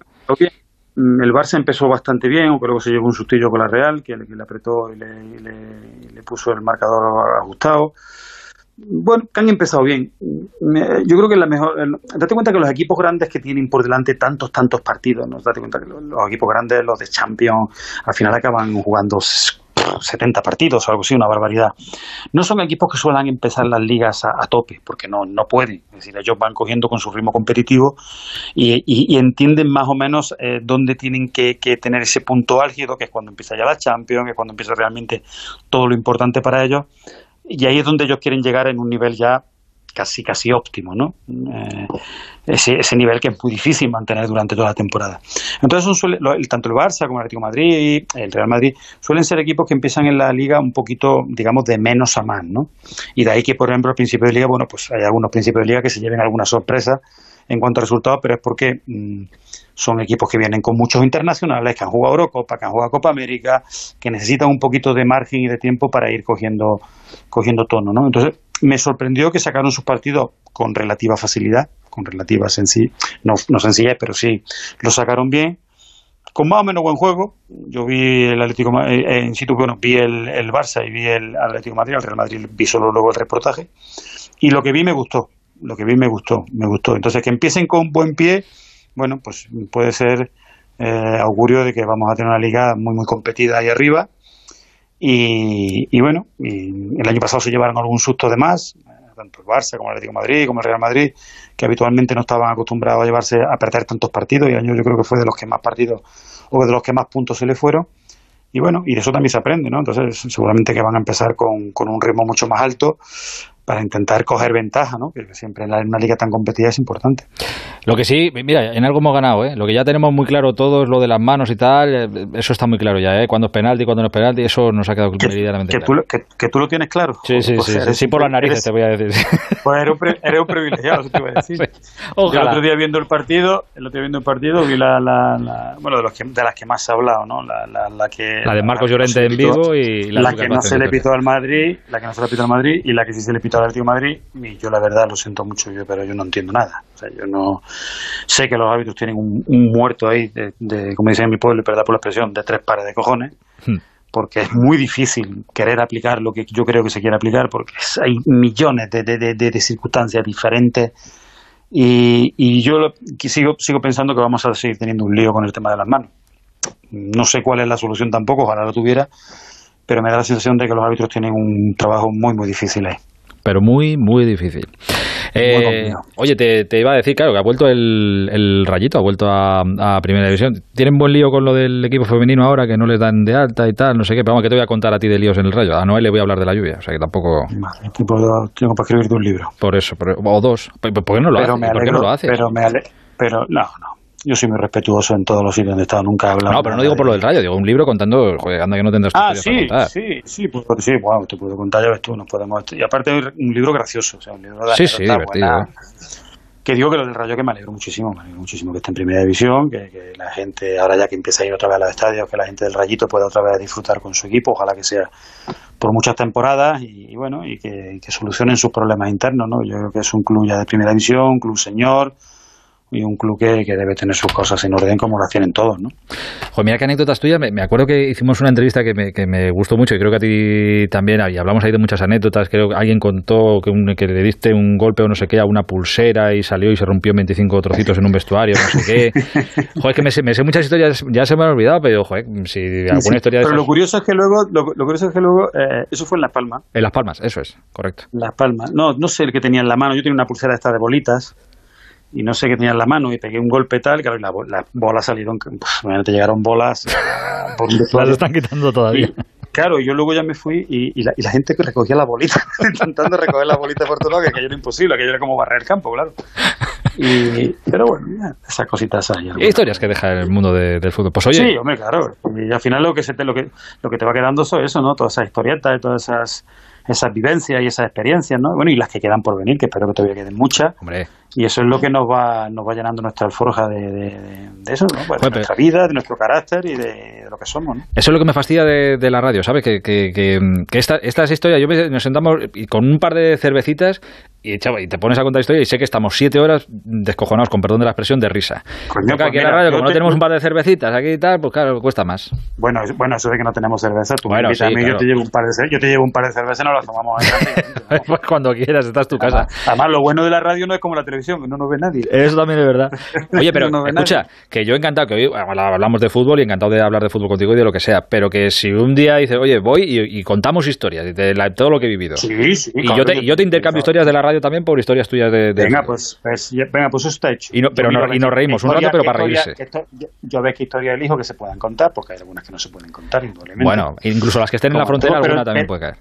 El Barça empezó bastante bien, aunque luego se llevó un sustillo con la Real, que, que le apretó y le, le, le puso el marcador ajustado bueno, que han empezado bien. Yo creo que la mejor. Date cuenta que los equipos grandes que tienen por delante tantos, tantos partidos, ¿no? Date cuenta que los, equipos grandes, los de Champions, al final acaban jugando 70 partidos o algo así, una barbaridad. No son equipos que suelen empezar las ligas a, tope, porque no, no pueden. Es decir, ellos van cogiendo con su ritmo competitivo y entienden más o menos eh, dónde tienen que, que, tener ese punto álgido, que es cuando empieza ya la Champions, que es cuando empieza realmente todo lo importante para ellos y ahí es donde ellos quieren llegar en un nivel ya casi casi óptimo, ¿no? Eh, ese, ese nivel que es muy difícil mantener durante toda la temporada. Entonces, lo, tanto el Barça como el Atlético de Madrid, el Real Madrid, suelen ser equipos que empiezan en la liga un poquito, digamos, de menos a más, ¿no? Y de ahí que, por ejemplo, al principio de liga, bueno, pues hay algunos principios de liga que se lleven alguna sorpresa en cuanto a resultados, pero es porque mmm, son equipos que vienen con muchos internacionales, que han jugado Eurocopa, que han jugado Copa América, que necesitan un poquito de margen y de tiempo para ir cogiendo, cogiendo tono, ¿no? Entonces, me sorprendió que sacaron sus partidos con relativa facilidad, con relativa sencillez, no, sencillez, pero sí, lo sacaron bien, con más o menos buen juego. Yo vi el Atlético eh, en situ, bueno, vi el, el, Barça y vi el Atlético Madrid, el Real Madrid vi solo luego el reportaje, y lo que vi me gustó, lo que vi me gustó, me gustó. Entonces, que empiecen con buen pie, bueno, pues puede ser eh, augurio de que vamos a tener una liga muy, muy competida ahí arriba. Y, y bueno, y el año pasado se llevaron algún susto de más, tanto el Barça como el Atlético Madrid, como el Real Madrid, que habitualmente no estaban acostumbrados a llevarse a perder tantos partidos, y el año yo creo que fue de los que más partidos o de los que más puntos se le fueron. Y bueno, y de eso también se aprende, ¿no? Entonces, seguramente que van a empezar con, con un ritmo mucho más alto para intentar coger ventaja, ¿no? Que siempre en, una liga tan competida es importante. Lo que sí, mira, en algo hemos ganado, ¿eh? Lo que ya tenemos muy claro todos, lo de las manos y tal, eh, eso está muy claro ya, ¿eh? Cuando es penalti, cuando no es penalti, eso nos ha quedado meridianamente que claro. Tú, que, que, tú lo tienes claro. Sí, sí, pues sí, sí, sí, por las narices eres, te voy a decir. Pues eres un, pre, eres un privilegiado, eso te iba a decir. [laughs] Sí. Yo el otro día viendo el partido, el otro día viendo el partido, vi la, la, la bueno, de, los que, de las que más se ha hablado, ¿no? La, la, la que... La de Marcos Llorente en vivo y la, la que no se le pitó al Madrid, la que no se le pitó al Madrid y la que sí se le pitó al Atlético de Madrid y yo la verdad lo siento mucho yo pero yo no entiendo nada. O sea yo no sé que los árbitros tienen un, un muerto ahí de, de, como dicen en mi pueblo perdón por la expresión de tres pares de cojones hmm. porque es muy difícil querer aplicar lo que yo creo que se quiere aplicar porque hay millones de, de, de, de circunstancias diferentes. Y, y yo lo, sigo, sigo pensando que vamos a seguir teniendo un lío con el tema de las manos. No sé cuál es la solución tampoco ojalá lo tuviera pero me da la sensación de que los árbitros tienen un trabajo muy muy difícil ahí pero muy, muy difícil. Eh, oye, te, te, iba a decir, claro, que ha vuelto el, el Rayito, ha vuelto a, a, Primera División. ¿Tienen buen lío con lo del equipo femenino ahora, que no les dan de alta y tal? No sé qué, pero vamos, que te voy a contar a ti de líos en el Rayo. A Noel le voy a hablar de la lluvia, o sea que tampoco... Puedo, tengo para escribirte un libro. Por eso, pero, o dos. ¿Por qué no lo pero haces? Me alegro, ¿Por qué no lo haces? Pero, me ale pero no, no. Yo soy muy respetuoso en todos los sitios donde he estado, nunca he hablado. No, pero no digo por lo del rayo, digo un libro contando, joder, anda que no tendrás Ah, sí, sí, sí, pues, sí, bueno, te puedo contar, ya ves tú, nos podemos. Y aparte, un libro gracioso, o sea, un libro de Sí, sí, divertido. Buena, que digo que lo del Rayo que me alegro muchísimo, me alegro muchísimo que esté en primera división, que, que, la gente, ahora ya que empieza a ir otra vez a los estadios, que la gente del Rayito pueda otra vez disfrutar con su equipo, ojalá que sea por muchas temporadas y, y bueno, y que, que, solucionen sus problemas internos, ¿no? Yo creo que es un club ya de primera división, un club señor, y un club que, que, debe tener sus cosas en orden como las tienen todos, ¿no? Joder, mira qué anécdotas tuyas. Me, me, acuerdo que hicimos una entrevista que me, que me, gustó mucho y creo que a ti también. Y hablamos ahí de muchas anécdotas. Creo que alguien contó que, un, que le diste un golpe o no sé qué a una pulsera y salió y se rompió 25 trocitos en un vestuario, no sé qué. [laughs] Joder, que me sé, me sé muchas historias, ya se me han olvidado, pero joder, si alguna sí, sí. historia de Pero esas... lo curioso es que luego, lo, lo curioso es que luego, eh, eso fue en Las Palmas. En Las Palmas, eso es, correcto. Las Palmas. No, no sé el que tenía en la mano. Yo tenía una pulsera esta de bolitas y no sé qué tenía en la mano y pegué un golpe tal, claro, y las la bolas salieron, pues, te llegaron bolas [laughs] por Las están quitando todavía. Y, claro, yo luego ya me fui y, y, la, y la, gente recogía la bolita, [laughs] intentando recoger la bolita por todo lado, que aquello era imposible, aquello era como barrer el campo, claro. Y, pero bueno, esas cositas hay. ¿Qué historias que deja el mundo de, del fútbol? Pues oye. Sí, hombre, claro. Y al final lo que, se te, lo que, lo que te va quedando es eso, ¿no? Todas esas historietas, todas esas esas vivencias y esas experiencias, ¿no? Bueno, y las que quedan por venir, que espero que todavía queden muchas. Hombre. Y eso es lo que nos va, nos va llenando nuestra alforja de, de, de, de eso, ¿no? Pues de nuestra vida, de nuestro carácter y de, de, lo que somos, ¿no? Eso es lo que me fastidia de, de la radio, ¿sabes? Que, que, que, que esta, estas historias, yo me, nos sentamos y con un par de cervecitas y, chava, y te pones a contar historia y sé que estamos siete horas descojonados, con perdón de la expresión, de risa. Coño, aquí pues en la radio, mira, como no te- tenemos un par de cervecitas aquí y tal, pues claro, cuesta más. Bueno, es- bueno, eso de que no tenemos cerveza, tú Bueno, me invitas sí, a mí, claro. yo te llevo un par de yo te llevo un par de cervezas y nos las tomamos [laughs] pues cuando quieras, estás tu casa. Además, lo bueno de la radio no es como la televisión, que no nos ve nadie. Eso también es verdad. [laughs] Oye, pero No escucha, que yo encantado, que hoy hablamos de fútbol y encantado de hablar de fútbol contigo y de lo que sea, pero que si un día dices, oye, voy y, y contamos historias de la- todo lo que he vivido. Sí, sí, y claro, yo te, yo te intercambio historias de la radio también por historias tuyas de... de- Venga, pues, pues, venga, pues eso está hecho. Y no- pero no- y nos reímos un rato, pero para historia- reírse. yo, yo veo qué historia elijo que se puedan contar, porque hay algunas que no se pueden contar, indudablemente. Bueno, incluso las que estén en la frontera, todo, alguna también eh, puede caer.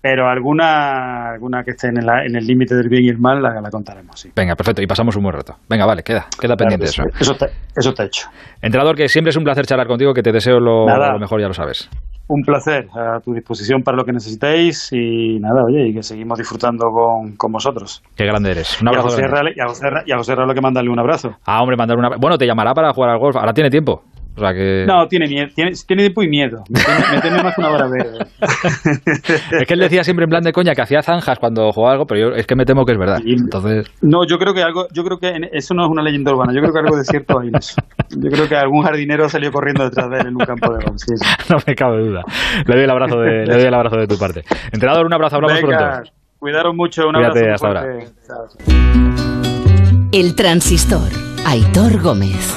Pero alguna, alguna que esté en, la- en el límite del bien y el mal la, la contaremos, sí. Venga, perfecto, y pasamos un buen rato. Venga, vale, queda, queda pendiente eso. Claro que sí. Eso está, eso está hecho. Entrenador, que siempre es un placer charlar contigo, que te deseo lo mejor, ya lo sabes. Un placer, a tu disposición para lo que necesitéis y nada, oye, y que seguimos disfrutando con, con vosotros. Qué grande eres. Un y, a abrazo José. Ra- y a José y a José Ra lo que mandarle un abrazo. Ah, hombre, mandar una... Bueno, te llamará para jugar al golf. Ahora tiene tiempo. O sea que... No, tiene, miedo, tiene, tiene tiempo y miedo. Me teme más que una hora verde. [laughs] Es que él decía siempre en plan de coña que hacía zanjas cuando jugaba algo, pero yo es que me temo que es verdad. Entonces, No, yo creo que algo, yo creo que en- eso no es una leyenda urbana, yo creo que algo de cierto hay en eso. Yo creo que algún jardinero salió corriendo detrás de él en un campo de golf. sí, sí. [laughs] no me cabe duda. Le doy el abrazo de, le doy el abrazo de tu parte. Entrenador, un abrazo, hablamos Venga, pronto. Cuidaros mucho, un Cuídate, abrazo. hasta ahora. El transistor. Aitor Gómez.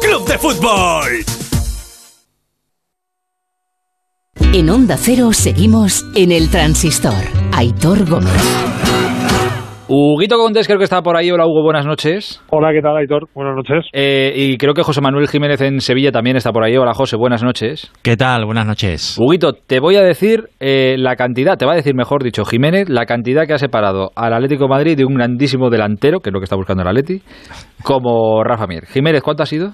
Club de Fútbol. En Onda Cero seguimos en el transistor. Aitor Gómez. Huguito Contés creo que está por ahí. Hola Hugo, buenas noches. Hola, ¿qué tal Aitor? Buenas noches. Eh, y creo que José Manuel Jiménez en Sevilla también está por ahí. Hola José, buenas noches. ¿Qué tal? Buenas noches. Huguito, te voy a decir eh, la cantidad, te va a decir mejor dicho Jiménez, la cantidad que ha separado al Atlético de Madrid de un grandísimo delantero, que es lo que está buscando el Atleti, como Rafa Mir. Jiménez, ¿cuánto ha sido?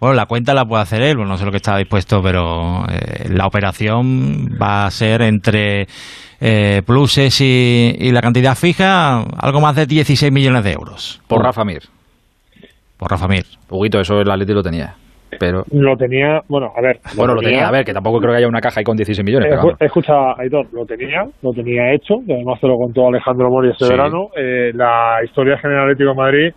Bueno, la cuenta la puede hacer él, bueno, no sé lo que está dispuesto, pero eh, la operación va a ser entre eh, pluses y, la cantidad fija, algo más de 16 millones de euros. Por Rafa Mir. Por Rafa Mir. Huguito, eso el Atleti lo tenía. Pero... Lo tenía, bueno, a ver. bueno, lo tenía, a ver, que tampoco creo que haya una caja ahí con 16 millones. Pero Escucha, Aitor, lo tenía, lo tenía hecho, y además te lo contó Alejandro Mori este verano. Eh, la historia general Atlético de Madrid,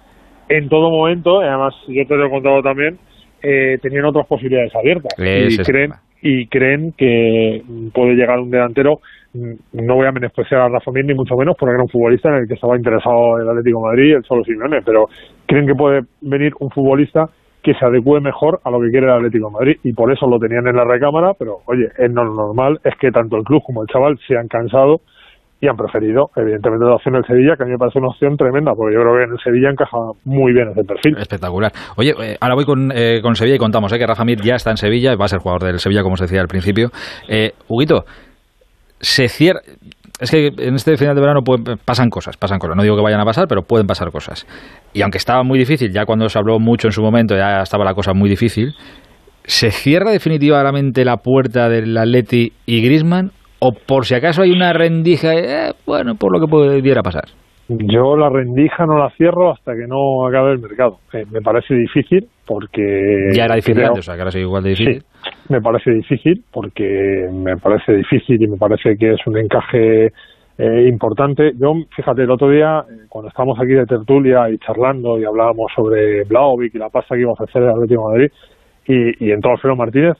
en todo momento, y además yo te lo he contado también, eh, tenían otras posibilidades abiertas. y creen, y creen que puede llegar un delantero. Mm, no voy a menospreciar a Rafa Mir ni mucho menos porque era un futbolista en el que estaba interesado el Atlético de Madrid, el solo Simeone, pero creen que puede venir un futbolista que se adecue mejor a lo que quiere el Atlético de Madrid y por eso lo tenían en la recámara, pero oye, es normal es que tanto el club como el chaval se han cansado y han preferido, evidentemente, la opción del Sevilla, que a mí me parece una opción tremenda, porque yo creo que en el Sevilla encaja muy bien ese perfil. Espectacular. Oye, eh, ahora voy con, eh, con Sevilla y contamos eh, que Rafa Mir ya está en Sevilla, va a ser jugador del Sevilla, como se decía al principio. Eh, Huguito, se cierra... Es que en este final de verano pasan cosas, pasan cosas. No digo que vayan a pasar, pero pueden pasar cosas. Y aunque estaba muy difícil, ya cuando se habló mucho en su momento, ya estaba la cosa muy difícil, ¿se cierra definitivamente la puerta del Atleti y Grisman o por si acaso hay una rendija, eh, bueno, por lo que pudiera pasar. Yo la rendija no la cierro hasta que no acabe el mercado. Eh, me parece difícil porque... Ya era difícil antes, o sea, que ahora sí igual de difícil. Sí, me parece difícil porque me parece difícil y me parece que es un encaje eh, importante. Yo, fíjate, el otro día, cuando estábamos aquí de tertulia y charlando y hablábamos sobre Blaovic y la pasta que iba a ofrecer el Atlético de Madrid y, y entró Alfredo Martínez,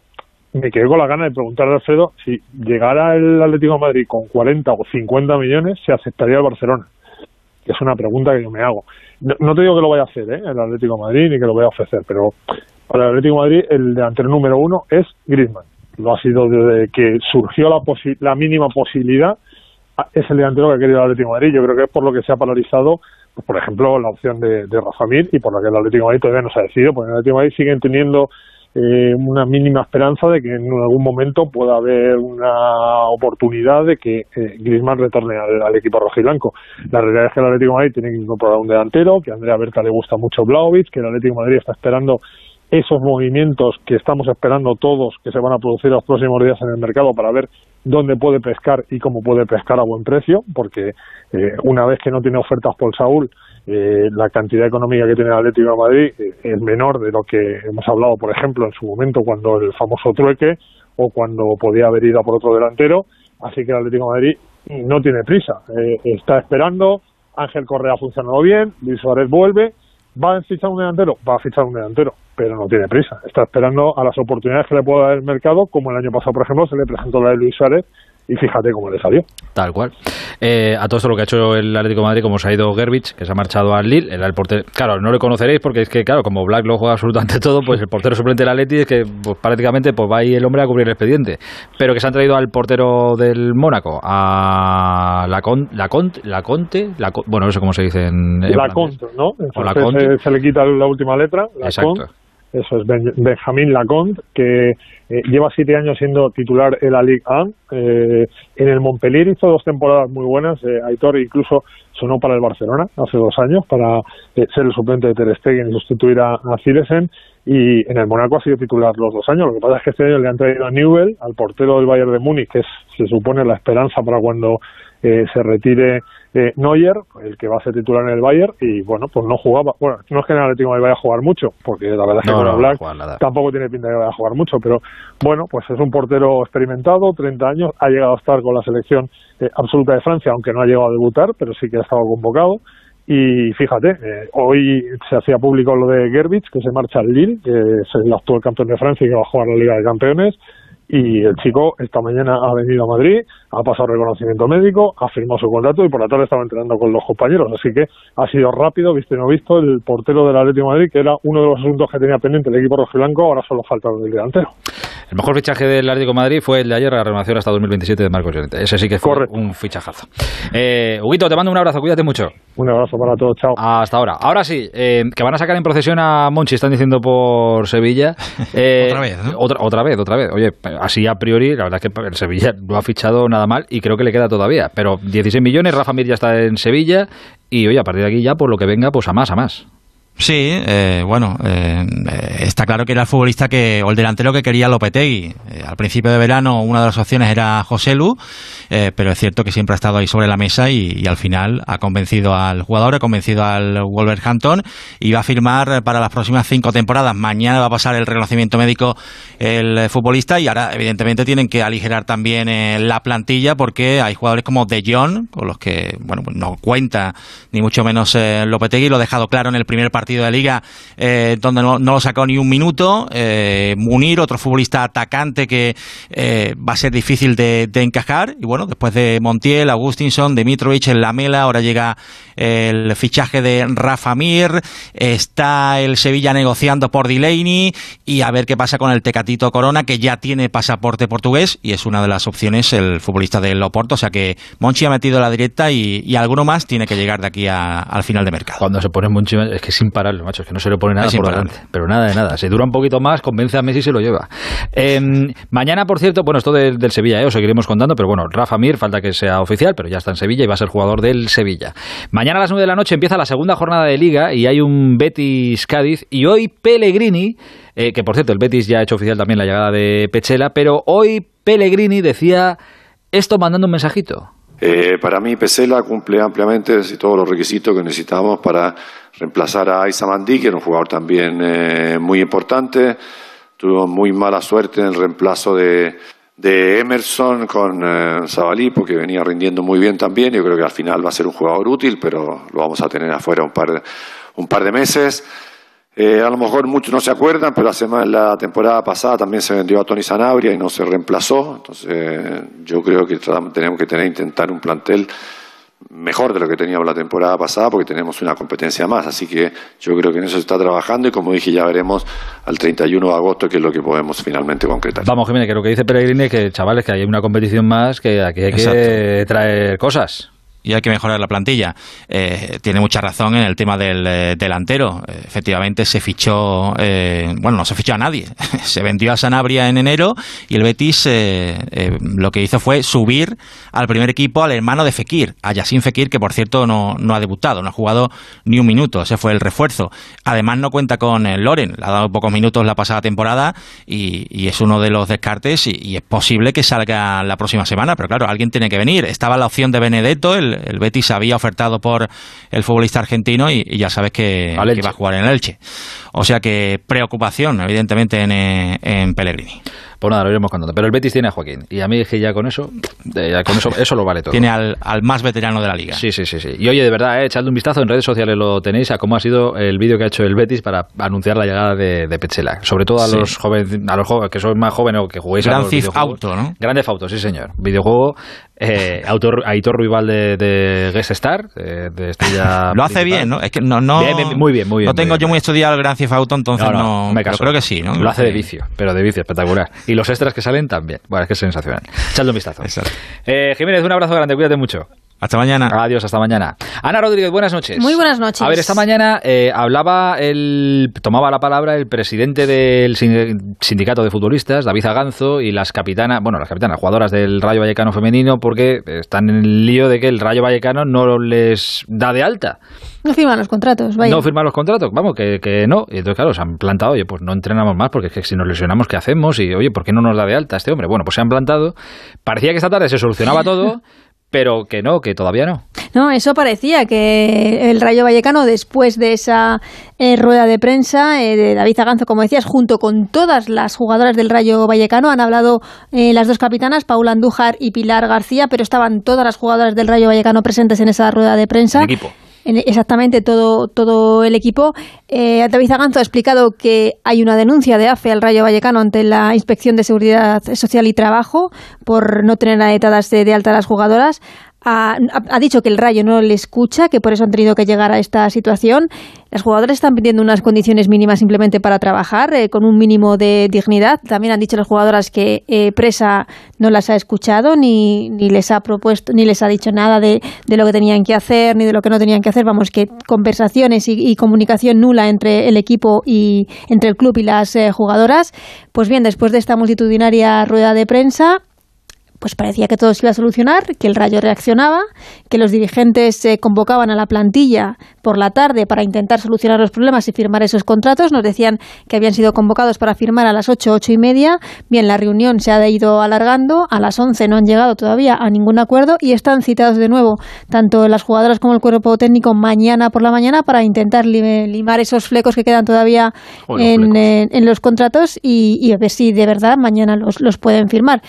me quedé con la gana de preguntarle a Alfredo si llegara el Atlético Madrid con 40 o 50 millones, ¿se aceptaría el Barcelona? Que es una pregunta que yo me hago. No, te digo que lo vaya a hacer ¿eh? el Atlético Madrid ni que lo vaya a ofrecer, pero para el Atlético Madrid el delantero número uno es Griezmann. Lo ha sido desde que surgió la, la mínima posibilidad, es el delantero que ha querido el Atlético Madrid. Yo creo que es por lo que se ha polarizado, pues, por ejemplo, la opción de, de Rafa Mir y por la que el Atlético Madrid todavía no se ha decidido, porque el Atlético Madrid siguen teniendo eh, una mínima esperanza de que en algún momento pueda haber una oportunidad de que eh, Griezmann retorne al, equipo rojiblanco. La realidad es que el Atlético Madrid tiene que incorporar un delantero, que a Andrea Berta le gusta mucho Blaovic, que el Atlético Madrid está esperando esos movimientos que estamos esperando todos que se van a producir los próximos días en el mercado para ver dónde puede pescar y cómo puede pescar a buen precio, porque eh, una vez que no tiene ofertas por Saúl, eh, la cantidad económica que tiene el Atlético de Madrid eh, es menor de lo que hemos hablado, por ejemplo, en su momento cuando el famoso trueque o cuando podía haber ido por otro delantero. Así que el Atlético de Madrid no tiene prisa, eh, está esperando. Ángel Correa ha funcionado bien, Luis Suárez vuelve. ¿Va a fichar un delantero? Va a fichar un delantero, pero no tiene prisa. Está esperando a las oportunidades que le pueda dar el mercado, como el año pasado, por ejemplo, se le presentó la de Luis Suárez y fíjate cómo le salió. Tal cual. Eh, a todo esto lo que ha hecho el Atlético de Madrid, como se ha ido Gerbich, que se ha marchado al Lille, el, portero, claro, no le conoceréis porque es que, claro, como Black lo juega absolutamente todo, pues el portero suplente del Atleti es que pues, prácticamente pues va ahí el hombre a cubrir el expediente. Pero que se han traído al portero del Mónaco, a la, con, la, Conte, la Conte, la, bueno, no sé cómo se dice en... la Conte, ¿no? la Conte. Se, le quita la última letra, la Exacto. Eso es Ben- Benjamín Laconte, que eh, lleva siete años siendo titular en la Ligue 1. Eh, en el Montpellier hizo dos temporadas muy buenas. Eh, Aitor incluso sonó para el Barcelona hace dos años para eh, ser el suplente de Ter Stegen y sustituir a, a. Y en el Monaco ha sido titular los dos años. Lo que pasa es que este año le han traído a Newell, al portero del Bayern de Múnich, que es, se supone la esperanza para cuando eh, se retire eh, Neuer, el que va a ser titular en el Bayern, y bueno, pues no jugaba. Bueno, no es que en el Atlético vaya a jugar mucho, porque la verdad es que No, Black no tampoco tiene pinta de que vaya a jugar mucho, pero bueno, pues es un portero experimentado, 30 años, ha llegado a estar con la selección eh, absoluta de Francia, aunque no ha llegado a debutar, pero sí que ha estado convocado. Y fíjate, eh, hoy se hacía público lo de Gerbich, que se marcha al Lille, que es el actual campeón de Francia y que va a jugar la Liga de Campeones. Y el chico esta mañana ha venido a Madrid, ha pasado reconocimiento médico, ha firmado su contrato y por la tarde estaba entrenando con los compañeros. Así que ha sido rápido, visto y no visto, el portero del Atlético de Madrid, que era uno de los asuntos que tenía pendiente el equipo rojiblanco, ahora solo falta el delantero. El mejor fichaje del Atlético de Madrid fue el de ayer, la renovación hasta 2027 de Marcos Llorente. Ese sí que fue un fichajazo. Eh, Huguito, te mando un abrazo, cuídate mucho. Un abrazo para todos, chao. Hasta ahora. Ahora sí, eh, que van a sacar en procesión a Monchi, están diciendo por Sevilla. Eh, [laughs] Otra vez, ¿no? Otra, otra vez, otra vez. Oye, así a priori, la verdad es que el Sevilla no ha fichado nada mal y creo que le queda todavía. Pero 16 millones, Rafa Mir ya está en Sevilla y oye, a partir de aquí ya, por lo que venga, pues a más, a más. Sí, eh, bueno, eh, eh, está claro que era el futbolista que, o el delantero que quería Lopetegui. Eh, al principio de verano una de las opciones era José Lu, pero es cierto que siempre ha estado ahí sobre la mesa y, al final ha convencido al jugador, ha convencido al Wolverhampton y va a firmar para las próximas cinco temporadas. Mañana va a pasar el reconocimiento médico el futbolista y ahora evidentemente tienen que aligerar también la plantilla porque hay jugadores como De Jong, con los que bueno pues no cuenta ni mucho menos Lopetegui, lo ha dejado claro en el primer partido de liga eh, donde no, lo sacó ni un minuto. Eh, Munir, otro futbolista atacante que eh, va a ser difícil de, encajar. Y bueno, después de Montiel, Agustinson, Dimitrovic, el Lamela, ahora llega el fichaje de Rafa Mir, está el Sevilla negociando por Delaney y a ver qué pasa con el Tecatito Corona, que ya tiene pasaporte portugués y es una de las opciones el futbolista del Loporto. O sea que Monchi ha metido la directa y, y alguno más tiene que llegar de aquí a- al final de mercado. Cuando se pone Monchi, es que es imparable, macho, es que no se le pone nada Es por imparable. delante. Pero nada de nada. Se dura un poquito más, convence a Messi y se lo lleva. Eh, mañana, por cierto, bueno, esto del, del Sevilla, eh, os seguiremos contando, pero bueno, Rafa Mir, falta que sea oficial, pero ya está en Sevilla y va a ser jugador del Sevilla. Mañana a las 9 de la noche empieza la segunda jornada de Liga y hay un Betis-Cádiz y hoy Pellegrini, eh, que por cierto, el Betis ya ha hecho oficial también la llegada de Pechela, pero hoy Pellegrini decía esto mandando un mensajito. Eh, para mí, Pesela cumple ampliamente todos los requisitos que necesitamos para reemplazar a Isa Mandi, que era un jugador también eh, muy importante. Tuvo muy mala suerte en el reemplazo de, Emerson con eh, Zabalí, porque venía rindiendo muy bien también. Yo creo que al final va a ser un jugador útil, pero lo vamos a tener afuera un par de, un par de meses. Eh, a lo mejor muchos no se acuerdan, pero la, semana, la temporada pasada también se vendió a Tony Sanabria y no se reemplazó. Entonces, yo creo que tenemos que tener, intentar un plantel mejor de lo que teníamos la temporada pasada porque tenemos una competencia más. Así que yo creo que en eso se está trabajando y como dije, ya veremos al 31 de agosto qué es lo que podemos finalmente concretar. Vamos, Jiménez, que lo que dice Pellegrini es que, chavales, que hay una competición más, que aquí hay que Exacto. traer cosas. Y hay que mejorar la plantilla. Eh, tiene mucha razón en el tema del eh, delantero. Efectivamente se fichó, eh, bueno, no se fichó a nadie. [laughs] se vendió a Sanabria en enero y el Betis eh, lo que hizo fue subir al primer equipo al hermano de Fekir, a Yassin Fekir, que por cierto no, no ha debutado, no ha jugado ni un minuto. Ese fue el refuerzo. Además no cuenta con Loren, le ha dado pocos minutos la pasada temporada y, y es uno de los descartes y, y es posible que salga la próxima semana, pero claro, alguien tiene que venir. Estaba la opción de Benedetto, el, el Betis había ofertado por el futbolista argentino y, y ya sabes que, que va a jugar en el Elche. O sea que preocupación, evidentemente, en, eh, en Pellegrini. Pues nada, lo iremos contando. Pero el Betis tiene a Joaquín. Y a mí es que ya con eso, ya con eso, eso lo vale todo. Tiene al, al más veterano de la liga. Sí, sí, sí, sí. Y oye, de verdad, eh, echadle un vistazo en redes sociales, lo tenéis, a cómo ha sido el vídeo que ha hecho el Betis para anunciar la llegada de, de Pechela. Sobre todo a Sí. los jóvenes, a los jóvenes que sois más jóvenes o que juguéis a Grand los Theft videojuegos. Auto, ¿no? Grande Auto, sí, señor. Videojuego, eh, autor, Aitor Rival de, de Guest Star, eh, de estrella. [laughs] Lo hace principal. bien, ¿no? Es que no, no Bien, bien, muy bien, muy bien. No tengo muy yo muy estudiado el Gran Theft Auto, entonces No, no, no, me pero caso. creo que sí, ¿no? Lo hace de vicio, pero de vicio, espectacular. Y los extras que salen también. Bueno, es que es sensacional. Echadle un vistazo. Eh, Jiménez, un abrazo grande, cuídate mucho. Hasta mañana. Adiós, hasta mañana. Ana Rodríguez, buenas noches. Muy buenas noches. A ver, esta mañana eh, hablaba el, tomaba la palabra el presidente del sin- sindicato de futbolistas, David Aganzo, y las capitanas, bueno, las capitanas, jugadoras del Rayo Vallecano femenino, porque están en el lío de que el Rayo Vallecano no les da de alta. No firman los contratos, vaya. No firman los contratos, vamos, que, que no. Y entonces, claro, se han plantado, oye, pues no entrenamos más, porque es que si nos lesionamos, ¿qué hacemos? Y, oye, ¿por qué no nos da de alta este hombre? Bueno, pues se han plantado. Parecía que esta tarde se solucionaba todo, [laughs] pero que no, que todavía no. No, eso parecía que el Rayo Vallecano, después de esa eh, rueda de prensa eh, de David Zaganzo, como decías, junto con todas las jugadoras del Rayo Vallecano, han hablado eh, las dos capitanas, Paula Andújar y Pilar García, pero estaban todas las jugadoras del Rayo Vallecano presentes en esa rueda de prensa. El equipo. En- Exactamente, todo, todo el equipo. Eh, David ha explicado que hay una denuncia de AFE al Rayo Vallecano ante la Inspección de Seguridad Social y Trabajo por no tener dadas de, de alta a las jugadoras. Ha, dicho que el Rayo no le escucha, que por eso han tenido que llegar a esta situación. Las jugadoras están pidiendo unas condiciones mínimas simplemente para trabajar, eh, con un mínimo de dignidad. También han dicho las jugadoras que eh, Presa no las ha escuchado ni, ni les ha propuesto, ni les ha dicho nada de, de lo que tenían que hacer, ni de lo que no tenían que hacer. Vamos, que conversaciones y, y comunicación nula entre el equipo y entre el club y las eh, jugadoras. Pues bien, después de esta multitudinaria rueda de prensa, pues parecía que todo se iba a solucionar, que el Rayo reaccionaba, que los dirigentes se convocaban a la plantilla por la tarde para intentar solucionar los problemas y firmar esos contratos. Nos decían que habían sido convocados para firmar a las ocho, ocho y media. Bien, la reunión se ha ido alargando. A las once no han llegado todavía a ningún acuerdo y están citados de nuevo tanto las jugadoras como el cuerpo técnico mañana por la mañana para intentar limar esos flecos que quedan todavía en, en- en los contratos y, y a ver si de verdad mañana los, los pueden firmar.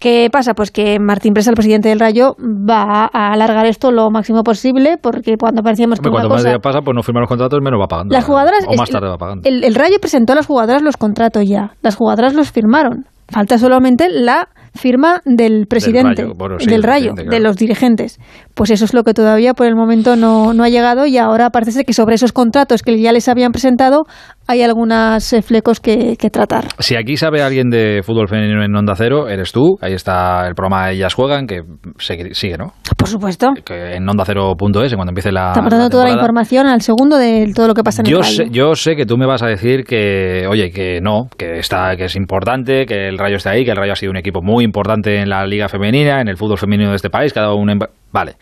¿Qué pasa? Pues que Martín Presa, el presidente del Rayo, va a alargar esto lo máximo posible porque cuando parecíamos que Hombre, una cuanto más cosa... días pasa, pues no firman los contratos, menos va pagando. Las jugadoras... O más tarde va pagando. El, el Rayo presentó a las jugadoras los contratos ya. Las jugadoras los firmaron. Falta solamente la firma del presidente, Rayo, bueno, sí, del del Rayo, de los dirigentes. Pues eso es lo que todavía por el momento no, no ha llegado y ahora parece ser que sobre esos contratos que ya les habían presentado hay algunos eh, flecos que, que tratar. Si aquí sabe alguien de fútbol femenino en Onda Cero, eres tú. Ahí está el programa Ellas Juegan, que sigue, ¿no? Por supuesto. Que en ondacero.es, cuando empiece la. Estamos dando toda la información al segundo de todo lo que pasa en el Yo Rayo. sé, yo sé que tú me vas a decir que, oye, que no, que está, que es importante, que el Rayo está ahí, que el Rayo ha sido un equipo muy importante en la liga femenina, en el fútbol femenino de este país, que ha dado un... emba- Vale,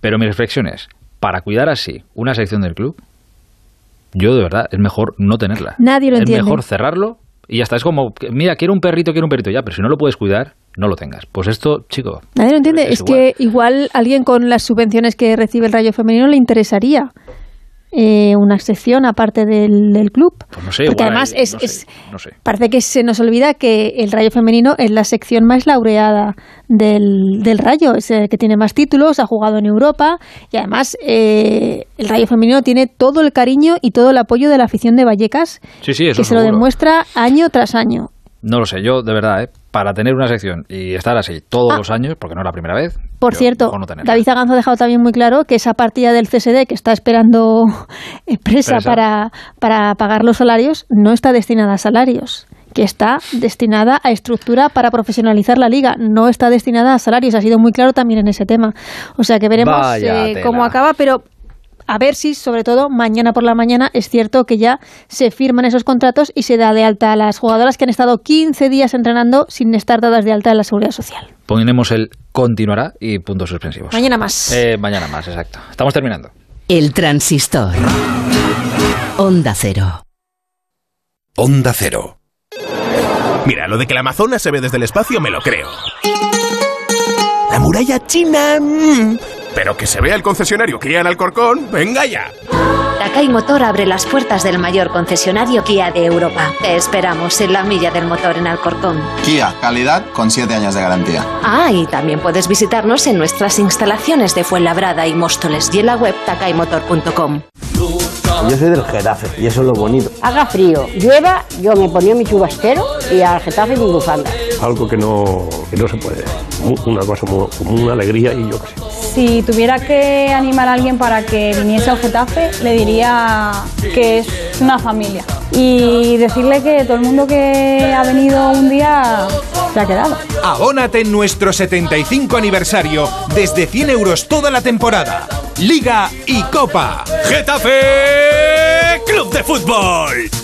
pero mi reflexión es, para cuidar así una sección del club, yo de verdad, es mejor no tenerla. Nadie lo es entiende. mejor cerrarlo y ya está. Es como, mira, quiero un perrito, quiero un perrito, ya, pero si no lo puedes cuidar, no lo tengas. Pues esto, chico, Nadie lo entiende. Es Es, que igual alguien con las subvenciones que recibe el Rayo Femenino le interesaría eh, una sección aparte del, del club. pues no sé, Porque además hay- es, no sé, es- no sé. parece que se nos olvida que el Rayo Femenino es la sección más laureada del, del Rayo, es el que tiene más títulos, ha jugado en Europa y además eh, el Rayo Femenino tiene todo el cariño y todo el apoyo de la afición de Vallecas Sí, sí, eso que se lo demuestra año tras año. No lo sé, yo de verdad, ¿eh? Para tener una sección y estar así todos los años, porque no es la primera vez. Ah. Por cierto, no. David Zaganzo ha dejado también muy claro que esa partida del CSD que está esperando [laughs] eh, presa, Presa. Para, para pagar los salarios no está destinada a salarios, que está destinada a estructura para profesionalizar la liga, no está destinada a salarios. Ha sido muy claro también en ese tema. O sea que veremos eh, cómo acaba, pero a ver si, sobre todo, mañana por la mañana es cierto que ya se firman esos contratos y se da de alta a las jugadoras que han estado 15 días entrenando sin estar dadas de alta en la seguridad social. Ponemos el continuará y puntos suspensivos. Mañana más. Eh, mañana más, exacto. Estamos terminando. El transistor. Onda Cero. Onda Cero. Mira, lo de que la Amazonas se ve desde el espacio me lo creo. La muralla china... mm, Pero que se vea el concesionario Kia en Alcorcón, venga ya. Takai Motor abre las puertas del mayor concesionario Kia de Europa. Te esperamos en la milla del motor en Alcorcón. Kia, calidad con 7 años de garantía. Ah, y también puedes visitarnos en nuestras instalaciones de Fuenlabrada y Móstoles y en la web takaimotor.com. Yo soy del Getafe y eso es lo bonito. Haga frío, llueva, yo me ponía mi chubastero y al Getafe mi bufanda. Algo que no, que no se puede. Una cosa muy- como una alegría y yo qué sé. Si tuviera que animar a alguien para que viniese al Getafe, le diría que es una familia. Y decirle que todo el mundo que ha venido un día se ha quedado. Abónate en nuestro 75 aniversario desde 100 euros toda la temporada. Liga y Copa. Getafe Club de Fútbol.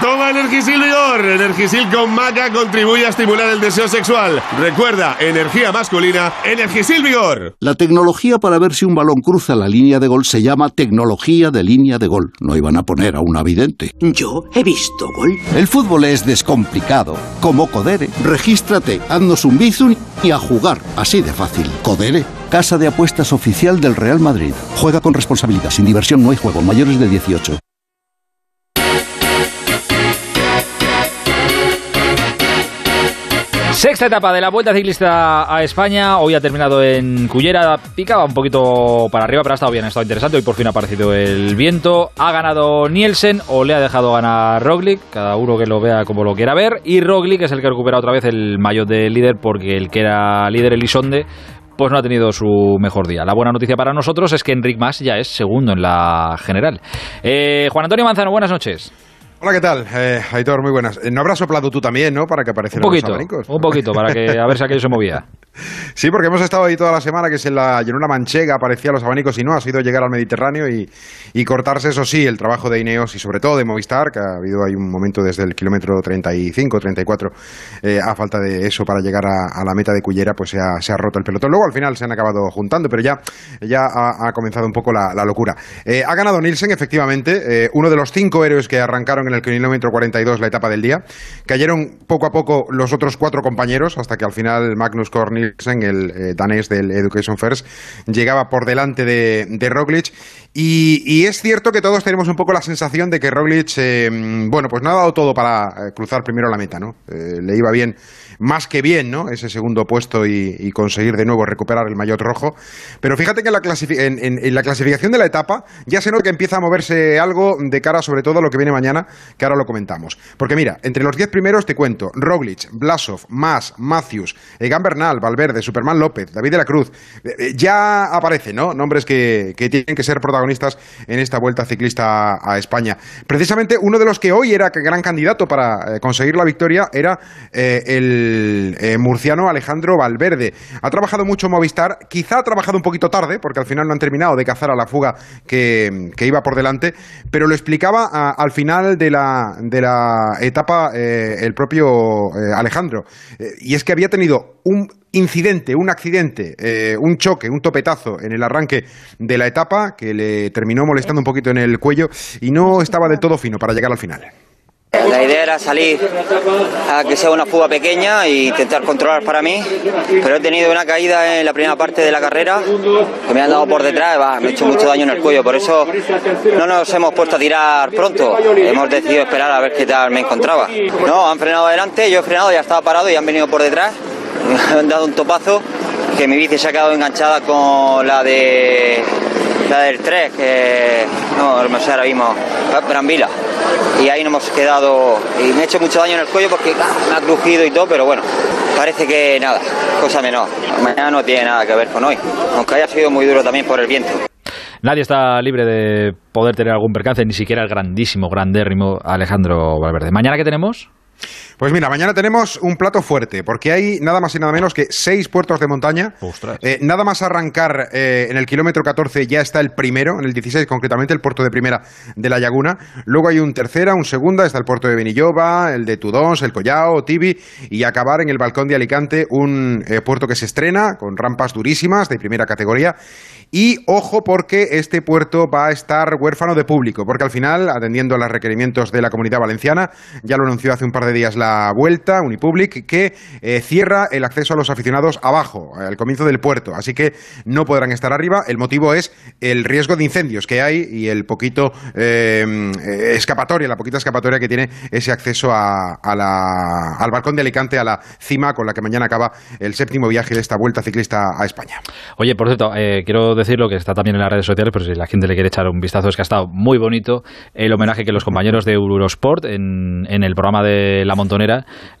Toma Energisil Vigor. Energisil con maca contribuye a estimular el deseo sexual. Recuerda, energía masculina, Energisil Vigor. La tecnología para ver si un balón cruza la línea de gol se llama tecnología de línea de gol. No iban a poner a un avidente. Yo he visto gol. El fútbol es descomplicado. Como Codere. Regístrate, haznos un bizun y a jugar. Así de fácil. Codere. Casa de apuestas oficial del Real Madrid. Juega con responsabilidad. Sin diversión no hay juego. Mayores de 18. Sexta etapa de la Vuelta Ciclista a España. Hoy ha terminado en Cullera. Picaba un poquito para arriba, pero ha estado bien, ha estado interesante. Hoy por fin ha aparecido el viento. Ha ganado Nielsen o le ha dejado ganar Roglic. Cada uno que lo vea como lo quiera ver. Y Roglic es el que recupera otra vez el maillot de líder porque el que era líder, Elisonde, pues no ha tenido su mejor día. La buena noticia para nosotros es que Enric Mas ya es segundo en la general. Eh, Juan Antonio Manzano, buenas noches. Hola, ¿qué tal? Eh, Aitor, muy buenas. Eh, ¿No habrás soplado tú también, no? Para que aparecieran los abanicos. un poquito, para que a ver si aquello se movía. [laughs] Sí, porque hemos estado ahí toda la semana que se en la llanura manchega aparecían los abanicos y no, ha sido llegar al Mediterráneo y, y cortarse, eso sí, el trabajo de Ineos y sobre todo de Movistar, que ha habido ahí un momento desde el kilómetro 35, 34, eh, a falta de eso para llegar a, a la meta de Cullera, pues se ha, se ha roto el pelotón. Luego al final se han acabado juntando, pero ya, ya ha, ha comenzado un poco la, la locura. Eh, ha ganado Nielsen, efectivamente, eh, uno de los cinco héroes que arrancaron en el kilómetro 42 la etapa del día. Cayeron poco a poco los otros cuatro compañeros, hasta que al final Magnus Cort Nielsen, el eh, danés del Education First, llegaba por delante de, de Roglic. Y, y es cierto que todos tenemos un poco la sensación de que Roglic, eh, bueno, pues no ha dado todo para eh, cruzar primero la meta, ¿no? Eh, le iba bien, más que bien, ¿no? Ese segundo puesto y, conseguir de nuevo recuperar el maillot rojo. Pero fíjate que en la, en, en- la clasificación de la etapa ya se nota que empieza a moverse algo de cara sobre todo a lo que viene mañana, que ahora lo comentamos. Porque mira, entre los 10 primeros te cuento, Roglic, Blasov, Mas, Matthews, Egan Bernal, Valverde, Superman López, David de la Cruz, eh, eh, ya aparecen, ¿no? Nombres que, que tienen que ser protagonistas en esta vuelta ciclista a España. Precisamente uno de los que hoy era gran candidato para eh, conseguir la victoria era eh, el eh, murciano Alejandro Valverde. Ha trabajado mucho Movistar, quizá ha trabajado un poquito tarde, porque al final no han terminado de cazar a la fuga que, iba por delante, pero lo explicaba a- al final de la, de la etapa eh, el propio eh, Alejandro. Y es que había tenido un incidente, un accidente, un choque, un topetazo en el arranque de la etapa que le terminó molestando un poquito en el cuello y no estaba del todo fino para llegar al final. La idea era salir a que sea una fuga pequeña e intentar controlar para mí, pero he tenido una caída en la primera parte de la carrera que me han dado por detrás, va, me he hecho mucho daño en el cuello, por eso no nos hemos puesto a tirar pronto, hemos decidido esperar a ver qué tal me encontraba. No, han frenado adelante, yo he frenado, ya estaba parado y han venido por detrás, [laughs] me han dado un topazo que mi bici se ha quedado enganchada con la de la del 3, que no, no sé ahora mismo, Brambila. Y ahí nos hemos quedado, y me he hecho mucho daño en el cuello porque me ha crujido y todo, pero bueno, parece que nada, cosa menor. Mañana no tiene nada que ver con hoy, aunque haya sido muy duro también por el viento. Nadie está libre de poder tener algún percance, ni siquiera el grandísimo, grandérrimo Alejandro Valverde. ¿Mañana qué tenemos? Pues mira, mañana tenemos un plato fuerte, porque hay nada más y nada menos que seis puertos de montaña. Eh, nada más arrancar eh, en el kilómetro 14 ya está el primero, en el 16 concretamente, el puerto de primera de la Laguna. Luego hay un tercera, un segunda, está el puerto de Benilloba, el de Tudons, el Collao, Tibi, y acabar en el balcón de Alicante, un eh, puerto que se estrena con rampas durísimas de primera categoría. Y ojo porque este puerto va a estar huérfano de público, porque al final, atendiendo a los requerimientos de la comunidad valenciana, ya lo anunció hace un par de días la vuelta, Unipublic, que eh, cierra el acceso a los aficionados abajo, al comienzo del puerto. Así que no podrán estar arriba. El motivo es el riesgo de incendios que hay y el poquito eh, escapatoria, la poquita escapatoria que tiene ese acceso a, la, al balcón de Alicante, a la cima con la que mañana acaba el séptimo viaje de esta vuelta ciclista a España. Oye, por cierto, eh, quiero decirlo que está también en las redes sociales, pero si la gente le quiere echar un vistazo, es que ha estado muy bonito el homenaje que los compañeros de Eurosport en el programa de La Montonera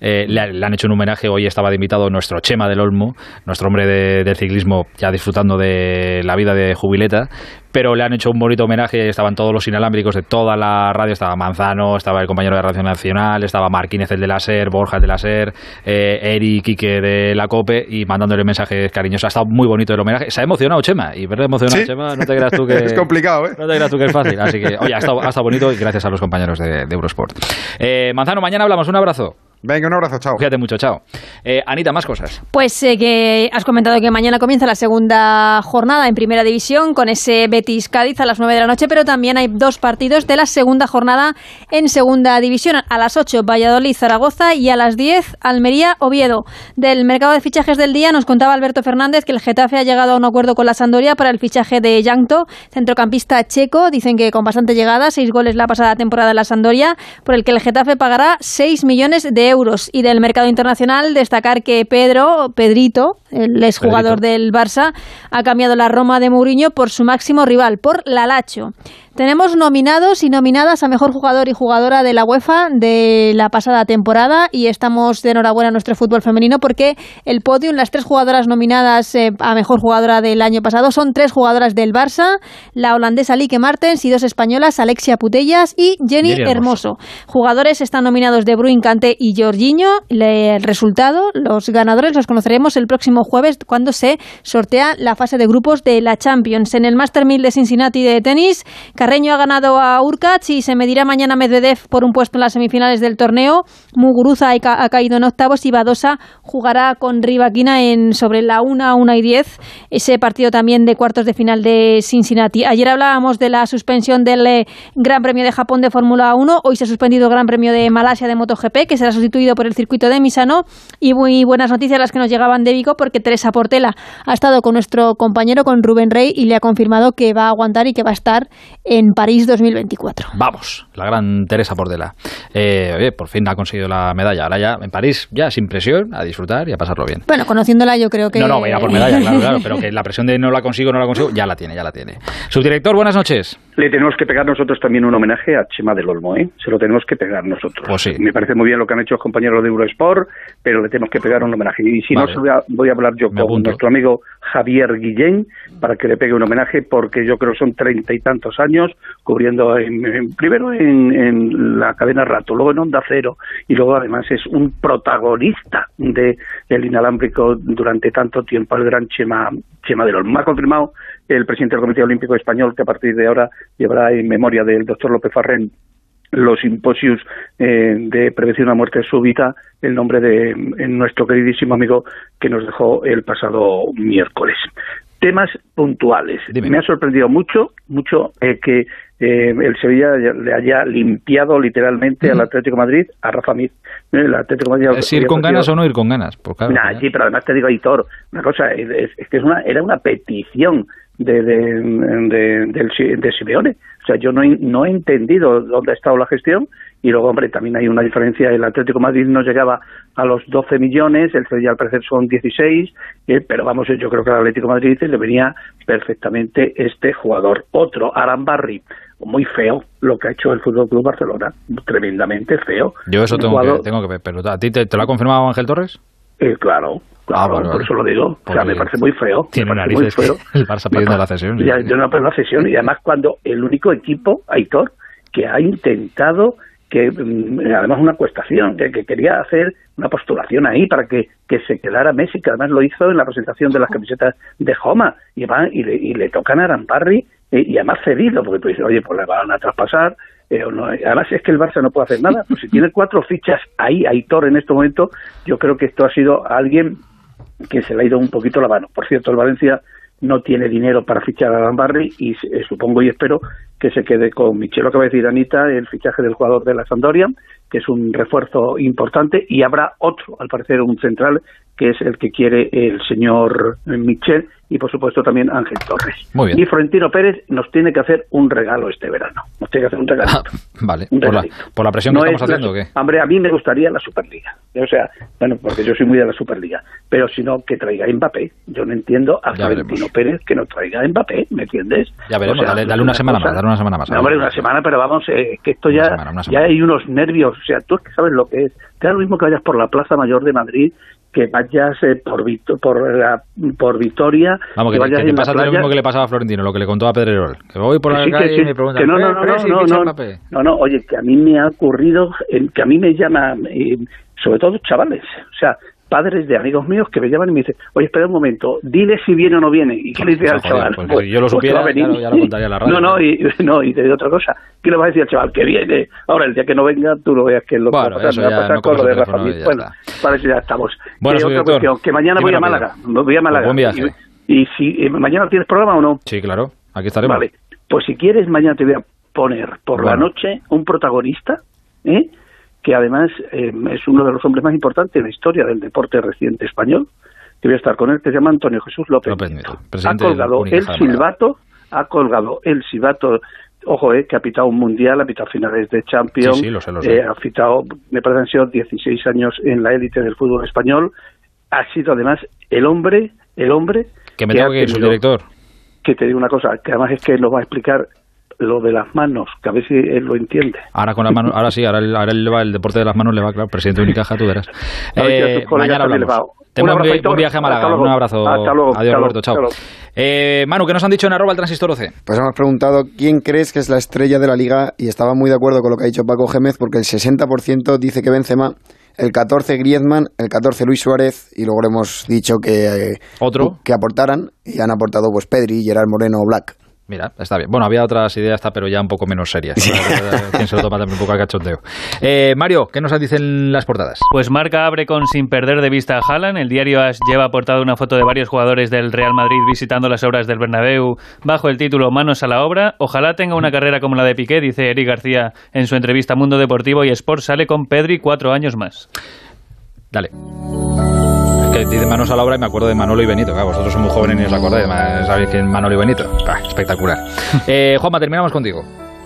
eh, le, han hecho un homenaje. Hoy estaba de invitado nuestro Chema del Olmo, nuestro hombre de, del ciclismo ya disfrutando de la vida de jubileta, pero le han hecho un bonito homenaje. Estaban todos los inalámbricos de toda la radio. Estaba Manzano, estaba el compañero de Radio Nacional, estaba Marquínez el de la SER, Borja el de la SER, eh, Eric Quique de la COPE y mandándole mensajes cariñosos. Ha estado muy bonito el homenaje. Se ha emocionado Chema y verle emocionado Chema, no te creas tú que [laughs] es complicado, ¿eh? No te creas tú que es fácil. Así que, oye, ha estado, ha estado bonito y gracias a los compañeros de, Eurosport. Eh, Manzano, mañana hablamos. Un abrazo. Venga, un abrazo, chao. Fíjate mucho, chao. Eh, Anita, más cosas. Pues eh, que has comentado que mañana comienza la segunda jornada en Primera División con ese Betis Cádiz a las 9 de la noche, pero también hay dos partidos de la segunda jornada en Segunda División. A las 8 Valladolid Zaragoza y a las 10 Almería Oviedo. Del mercado de fichajes del día nos contaba Alberto Fernández que el Getafe ha llegado a un acuerdo con la Sandoria para el fichaje de Yankto, centrocampista checo. Dicen que con bastante llegada, seis goles la pasada temporada en la Sandoria, por el que el Getafe pagará 6 millones de euros. Y del mercado internacional, destacar que Pedro, Pedrito, el exjugador del Barça, ha cambiado la Roma de Mourinho por su máximo rival, por Lalacho. Tenemos nominados y nominadas a mejor jugador y jugadora de la UEFA de la pasada temporada y estamos de enhorabuena a nuestro fútbol femenino porque el podium, las tres jugadoras nominadas eh, a mejor jugadora del año pasado son tres jugadoras del Barça, la holandesa Lique Martens y dos españolas, Alexia Putellas y Jenny, Hermoso. Jugadores están nominados de Bruin Cante y Jorginho. el resultado, los ganadores los conoceremos el próximo jueves cuando se sortea la fase de grupos de la Champions. En el Master 1000 de Cincinnati de tenis, Carreño ha ganado a Urkach y se medirá mañana Medvedev por un puesto en las semifinales del torneo. Muguruza ha, caído en octavos y Badosa jugará con Rivaquina en sobre la 1, 1 y 10. Ese partido también de cuartos de final de Cincinnati. Ayer hablábamos de la suspensión del eh, Gran Premio de Japón de Fórmula 1. Hoy se ha suspendido el Gran Premio de Malasia de MotoGP, que será sustituido por el circuito de Misano. Y muy buenas noticias las que nos llegaban de Vigo, porque Teresa Portela ha estado con nuestro compañero, con Rubén Rey, y le ha confirmado que va a aguantar y que va a estar en París 2024. Vamos, la gran Teresa Bordela. Eh, oye, por fin ha conseguido la medalla. Ahora ya en París, ya sin presión, a disfrutar y a pasarlo bien. Bueno, conociéndola yo creo que... No, no, vaya por medalla, claro, claro, pero que la presión de no la consigo, no la consigo, ya la tiene, ya la tiene. Subdirector, buenas noches. Le tenemos que pegar nosotros también un homenaje a Chema del Olmo, ¿eh? Se lo tenemos que pegar nosotros. Pues sí. Me parece muy bien lo que han hecho los compañeros de Eurosport, pero le tenemos que pegar un homenaje. Y si no, voy a hablar yo con nuestro amigo Javier Guillén para que le pegue un homenaje, porque yo creo que son treinta y tantos años cubriendo primero en, la cadena Rato, luego en Onda Cero, y luego además es un protagonista de, del inalámbrico durante tanto tiempo, el gran Chema, Chema de los. Me ha confirmado el presidente del Comité Olímpico Español que a partir de ahora llevará en memoria del doctor López Farrén los simposios eh, de prevención a muerte súbita el nombre de nuestro queridísimo amigo que nos dejó el pasado miércoles temas puntuales. Me ha sorprendido mucho, mucho eh, que eh, el Sevilla le haya limpiado literalmente al Atlético Madrid a Rafa Mir. El Atlético Madrid ¿Es ir con ganas o no ir con ganas? Pues sí, pero además te digo, Hitor, una cosa, es, que es una, era una petición de, de, de, de Simeone. O sea, yo no he, no he entendido dónde ha estado la gestión y luego, hombre, también hay una diferencia. El Atlético Madrid no llegaba a los 12 millones, el Sevilla al parecer son 16, eh, pero vamos, yo creo que al Atlético Madrid le venía perfectamente este jugador. Otro, Arambarri, muy feo lo que ha hecho el Fútbol Club Barcelona, tremendamente feo. Yo eso tengo, que, tengo que ver, pero ¿a ti te, lo ha confirmado Ángel Torres? Eh, claro, ah, Claro, por eso lo digo. O sea, me parece muy feo. Tiene narices muy feo. el Barça pidiendo la cesión. Ya, yo no la cesión y además cuando el único equipo, Aitor, que ha intentado que mm, además una cuestación, que, quería hacer una postulación ahí para que, se quedara Messi, que además lo hizo en la presentación de las camisetas de Joma, y, y, le, y le tocan a Aramparri eh, y además cedido, porque tú dices, oye, pues le van a traspasar, eh, no, además es que el Barça no puede hacer nada, pues si tiene cuatro fichas ahí, Aitor en este momento, yo creo que esto ha sido alguien que se le ha ido un poquito la mano. Por cierto, el Valencia no tiene dinero para fichar a Arambarri y eh, supongo y espero que se quede con Michel. Lo que va a decir Anita, el fichaje del jugador de la Sampdoria, que es un refuerzo importante, y habrá otro, al parecer un central, que es el que quiere el señor Michel, y por supuesto también Ángel Torres. Muy bien. Y Florentino Pérez nos tiene que hacer un regalo este verano. Nos tiene que hacer un regalo. Ah, vale, por la, por la, presión que estamos haciendo. Hombre, a mí me gustaría la Superliga. O sea, bueno, porque yo soy muy de la Superliga. Pero si no, que traiga Mbappé. Yo no entiendo a Ya Florentino Pérez que no traiga Mbappé, ¿me entiendes? Ya veremos, O sea, dale, dale una semana cosa- más, dale una semana más. no, hombre, una semana, pero vamos, eh, que esto ya, semana, una ya hay unos nervios. O sea, tú es que sabes lo que es. Te da lo mismo que vayas por la Plaza Mayor de Madrid, que vayas eh, por, Vito- por, la- por Vitoria, Vamos, que, vayas que te pasa lo mismo que le pasaba a Florentino, lo que le contó a Pedrerol. Que voy por la Que sí, que calle sí, y me preguntan, que no, no, "Eh, no, no, ficha no, Mbappé". no, no, oye, que a mí me ha ocurrido, en- que a mí me llama, eh, sobre todo chavales, o sea, padres de amigos míos que me llaman y me dicen, oye, espera un momento, dile si viene o no viene. ¿Y qué le dices al chaval? pues si yo lo que supiera, claro, ya lo contaría la radio. No, no, y, [laughs] no, y te digo otra cosa. ¿Qué le vas a decir al chaval? Que viene. Ahora, el día que no venga, tú lo veas que es lo Bueno, que va a pasar. Me va a pasar no con lo de Rafa Bueno, para eso ya estamos. Bueno, Eh, otra cuestión, que mañana voy a. Málaga. Voy a Málaga. buen viaje. Y, y si eh, mañana tienes programa o no. Sí, claro, aquí estaremos. Vale, pues si quieres, mañana te voy a poner por la noche un protagonista, ¿eh? Que además eh, es uno de los hombres más importantes en la historia del deporte reciente español, que voy a estar con él, que se llama Antonio Jesús López. López Nieto, ha colgado el silbato, ha colgado el silbato, ojo, eh, que ha pitado un mundial, ha pitado finales de Champions, Sí, sí, lo sé, lo sé. eh, ha pitado, me parece que han sido 16 años en la élite del fútbol español, ha sido además el hombre, el hombre Que me ha tengo que ir, tenido- subdirector. que te digo una cosa, que además es que nos va a explicar lo de las manos, que a ver si él lo entiende. Ahora con las manos, ahora sí, ahora el, ahora el, el deporte de las manos le va, claro, presidente de Unicaja, tú verás. [laughs] Eh, mañana hablamos. Te Un abrazo, un, Héctor. viaje a Málaga, Hasta un abrazo. Hasta luego, Adiós, hasta Roberto, chao. Eh, Manu, ¿qué nos han dicho en arroba el transistor 12? Pues hemos preguntado quién crees que es la estrella de la liga y estaba muy de acuerdo con lo que ha dicho Paco Gémez porque el 60% dice que Benzema, el 14 Griezmann, el 14 Luis Suárez y luego le hemos dicho que eh, otro que aportaran y han aportado pues Pedri, Gerard Moreno o Black. Mira, está bien. Bueno, había otras ideas, está, pero ya un poco menos serias. Quien se lo toma también un poco al cachondeo. Eh, Mario, ¿qué nos dicen las portadas? Pues Marca abre con sin perder de vista a Haaland. El diario AS lleva aportado una foto de varios jugadores del Real Madrid visitando las obras del Bernabéu bajo el título Manos a la obra. Ojalá tenga una carrera como la de Piqué, dice Eric García en su entrevista a Mundo Deportivo y Sport sale con Pedri cuatro años más. Dale. Que dice manos a la obra y me acuerdo de Manolo y Benito. Claro, vosotros sois muy jóvenes y os acordáis. Sabéis es Manolo y Benito. Ah, espectacular. [laughs] Eh, Juanma, terminamos contigo.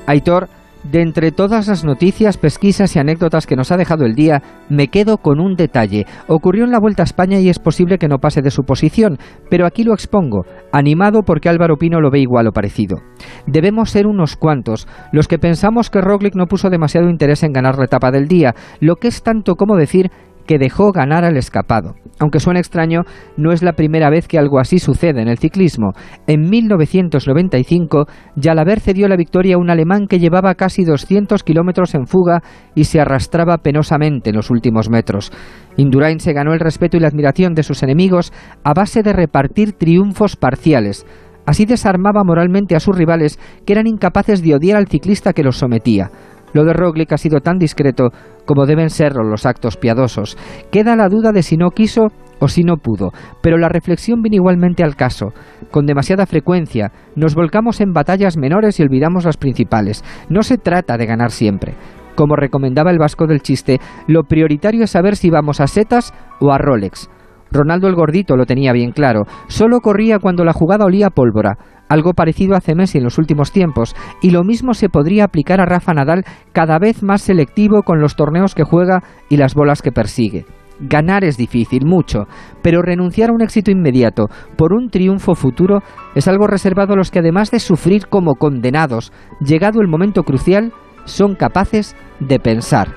Aitor, de entre todas las noticias, pesquisas y anécdotas que nos ha dejado el día, me quedo con un detalle. Ocurrió en la Vuelta a España y es posible que no pase de su posición, pero aquí lo expongo, animado porque Álvaro Pino lo ve igual o parecido. Debemos ser unos cuantos los que pensamos que Roglic no puso demasiado interés en ganar la etapa del día, lo que es tanto como decir que dejó ganar al escapado. Aunque suene extraño, no es la primera vez que algo así sucede en el ciclismo. En 1995, Jalabert cedió la victoria a un alemán que llevaba casi 200 kilómetros en fuga y se arrastraba penosamente en los últimos metros. Indurain se ganó el respeto y la admiración de sus enemigos a base de repartir triunfos parciales. Así desarmaba moralmente a sus rivales que eran incapaces de odiar al ciclista que los sometía. Lo de Roglic ha sido tan discreto como deben serlo los actos piadosos. Queda la duda de si no quiso o si no pudo, pero la reflexión viene igualmente al caso. Con demasiada frecuencia nos volcamos en batallas menores y olvidamos las principales. No se trata de ganar siempre. Como recomendaba el vasco del chiste, lo prioritario es saber si vamos a setas o a Rolex. Ronaldo el gordito lo tenía bien claro, solo corría cuando la jugada olía a pólvora, algo parecido hace Messi en los últimos tiempos, y lo mismo se podría aplicar a Rafa Nadal cada vez más selectivo con los torneos que juega y las bolas que persigue. Ganar es difícil, mucho, pero renunciar a un éxito inmediato por un triunfo futuro es algo reservado a los que además de sufrir como condenados, llegado el momento crucial, son capaces de pensar.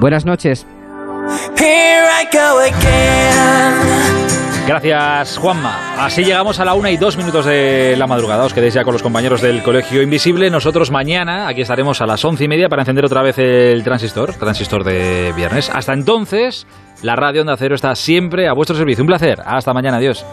Buenas noches. Gracias, Juanma. Así llegamos a la una y dos minutos de la madrugada. Os quedéis ya con los compañeros del Colegio Invisible. Nosotros mañana aquí estaremos a las once y media para encender otra vez el transistor, transistor de viernes. Hasta entonces, la radio Onda Cero está siempre a vuestro servicio. Un placer. Hasta mañana. Adiós.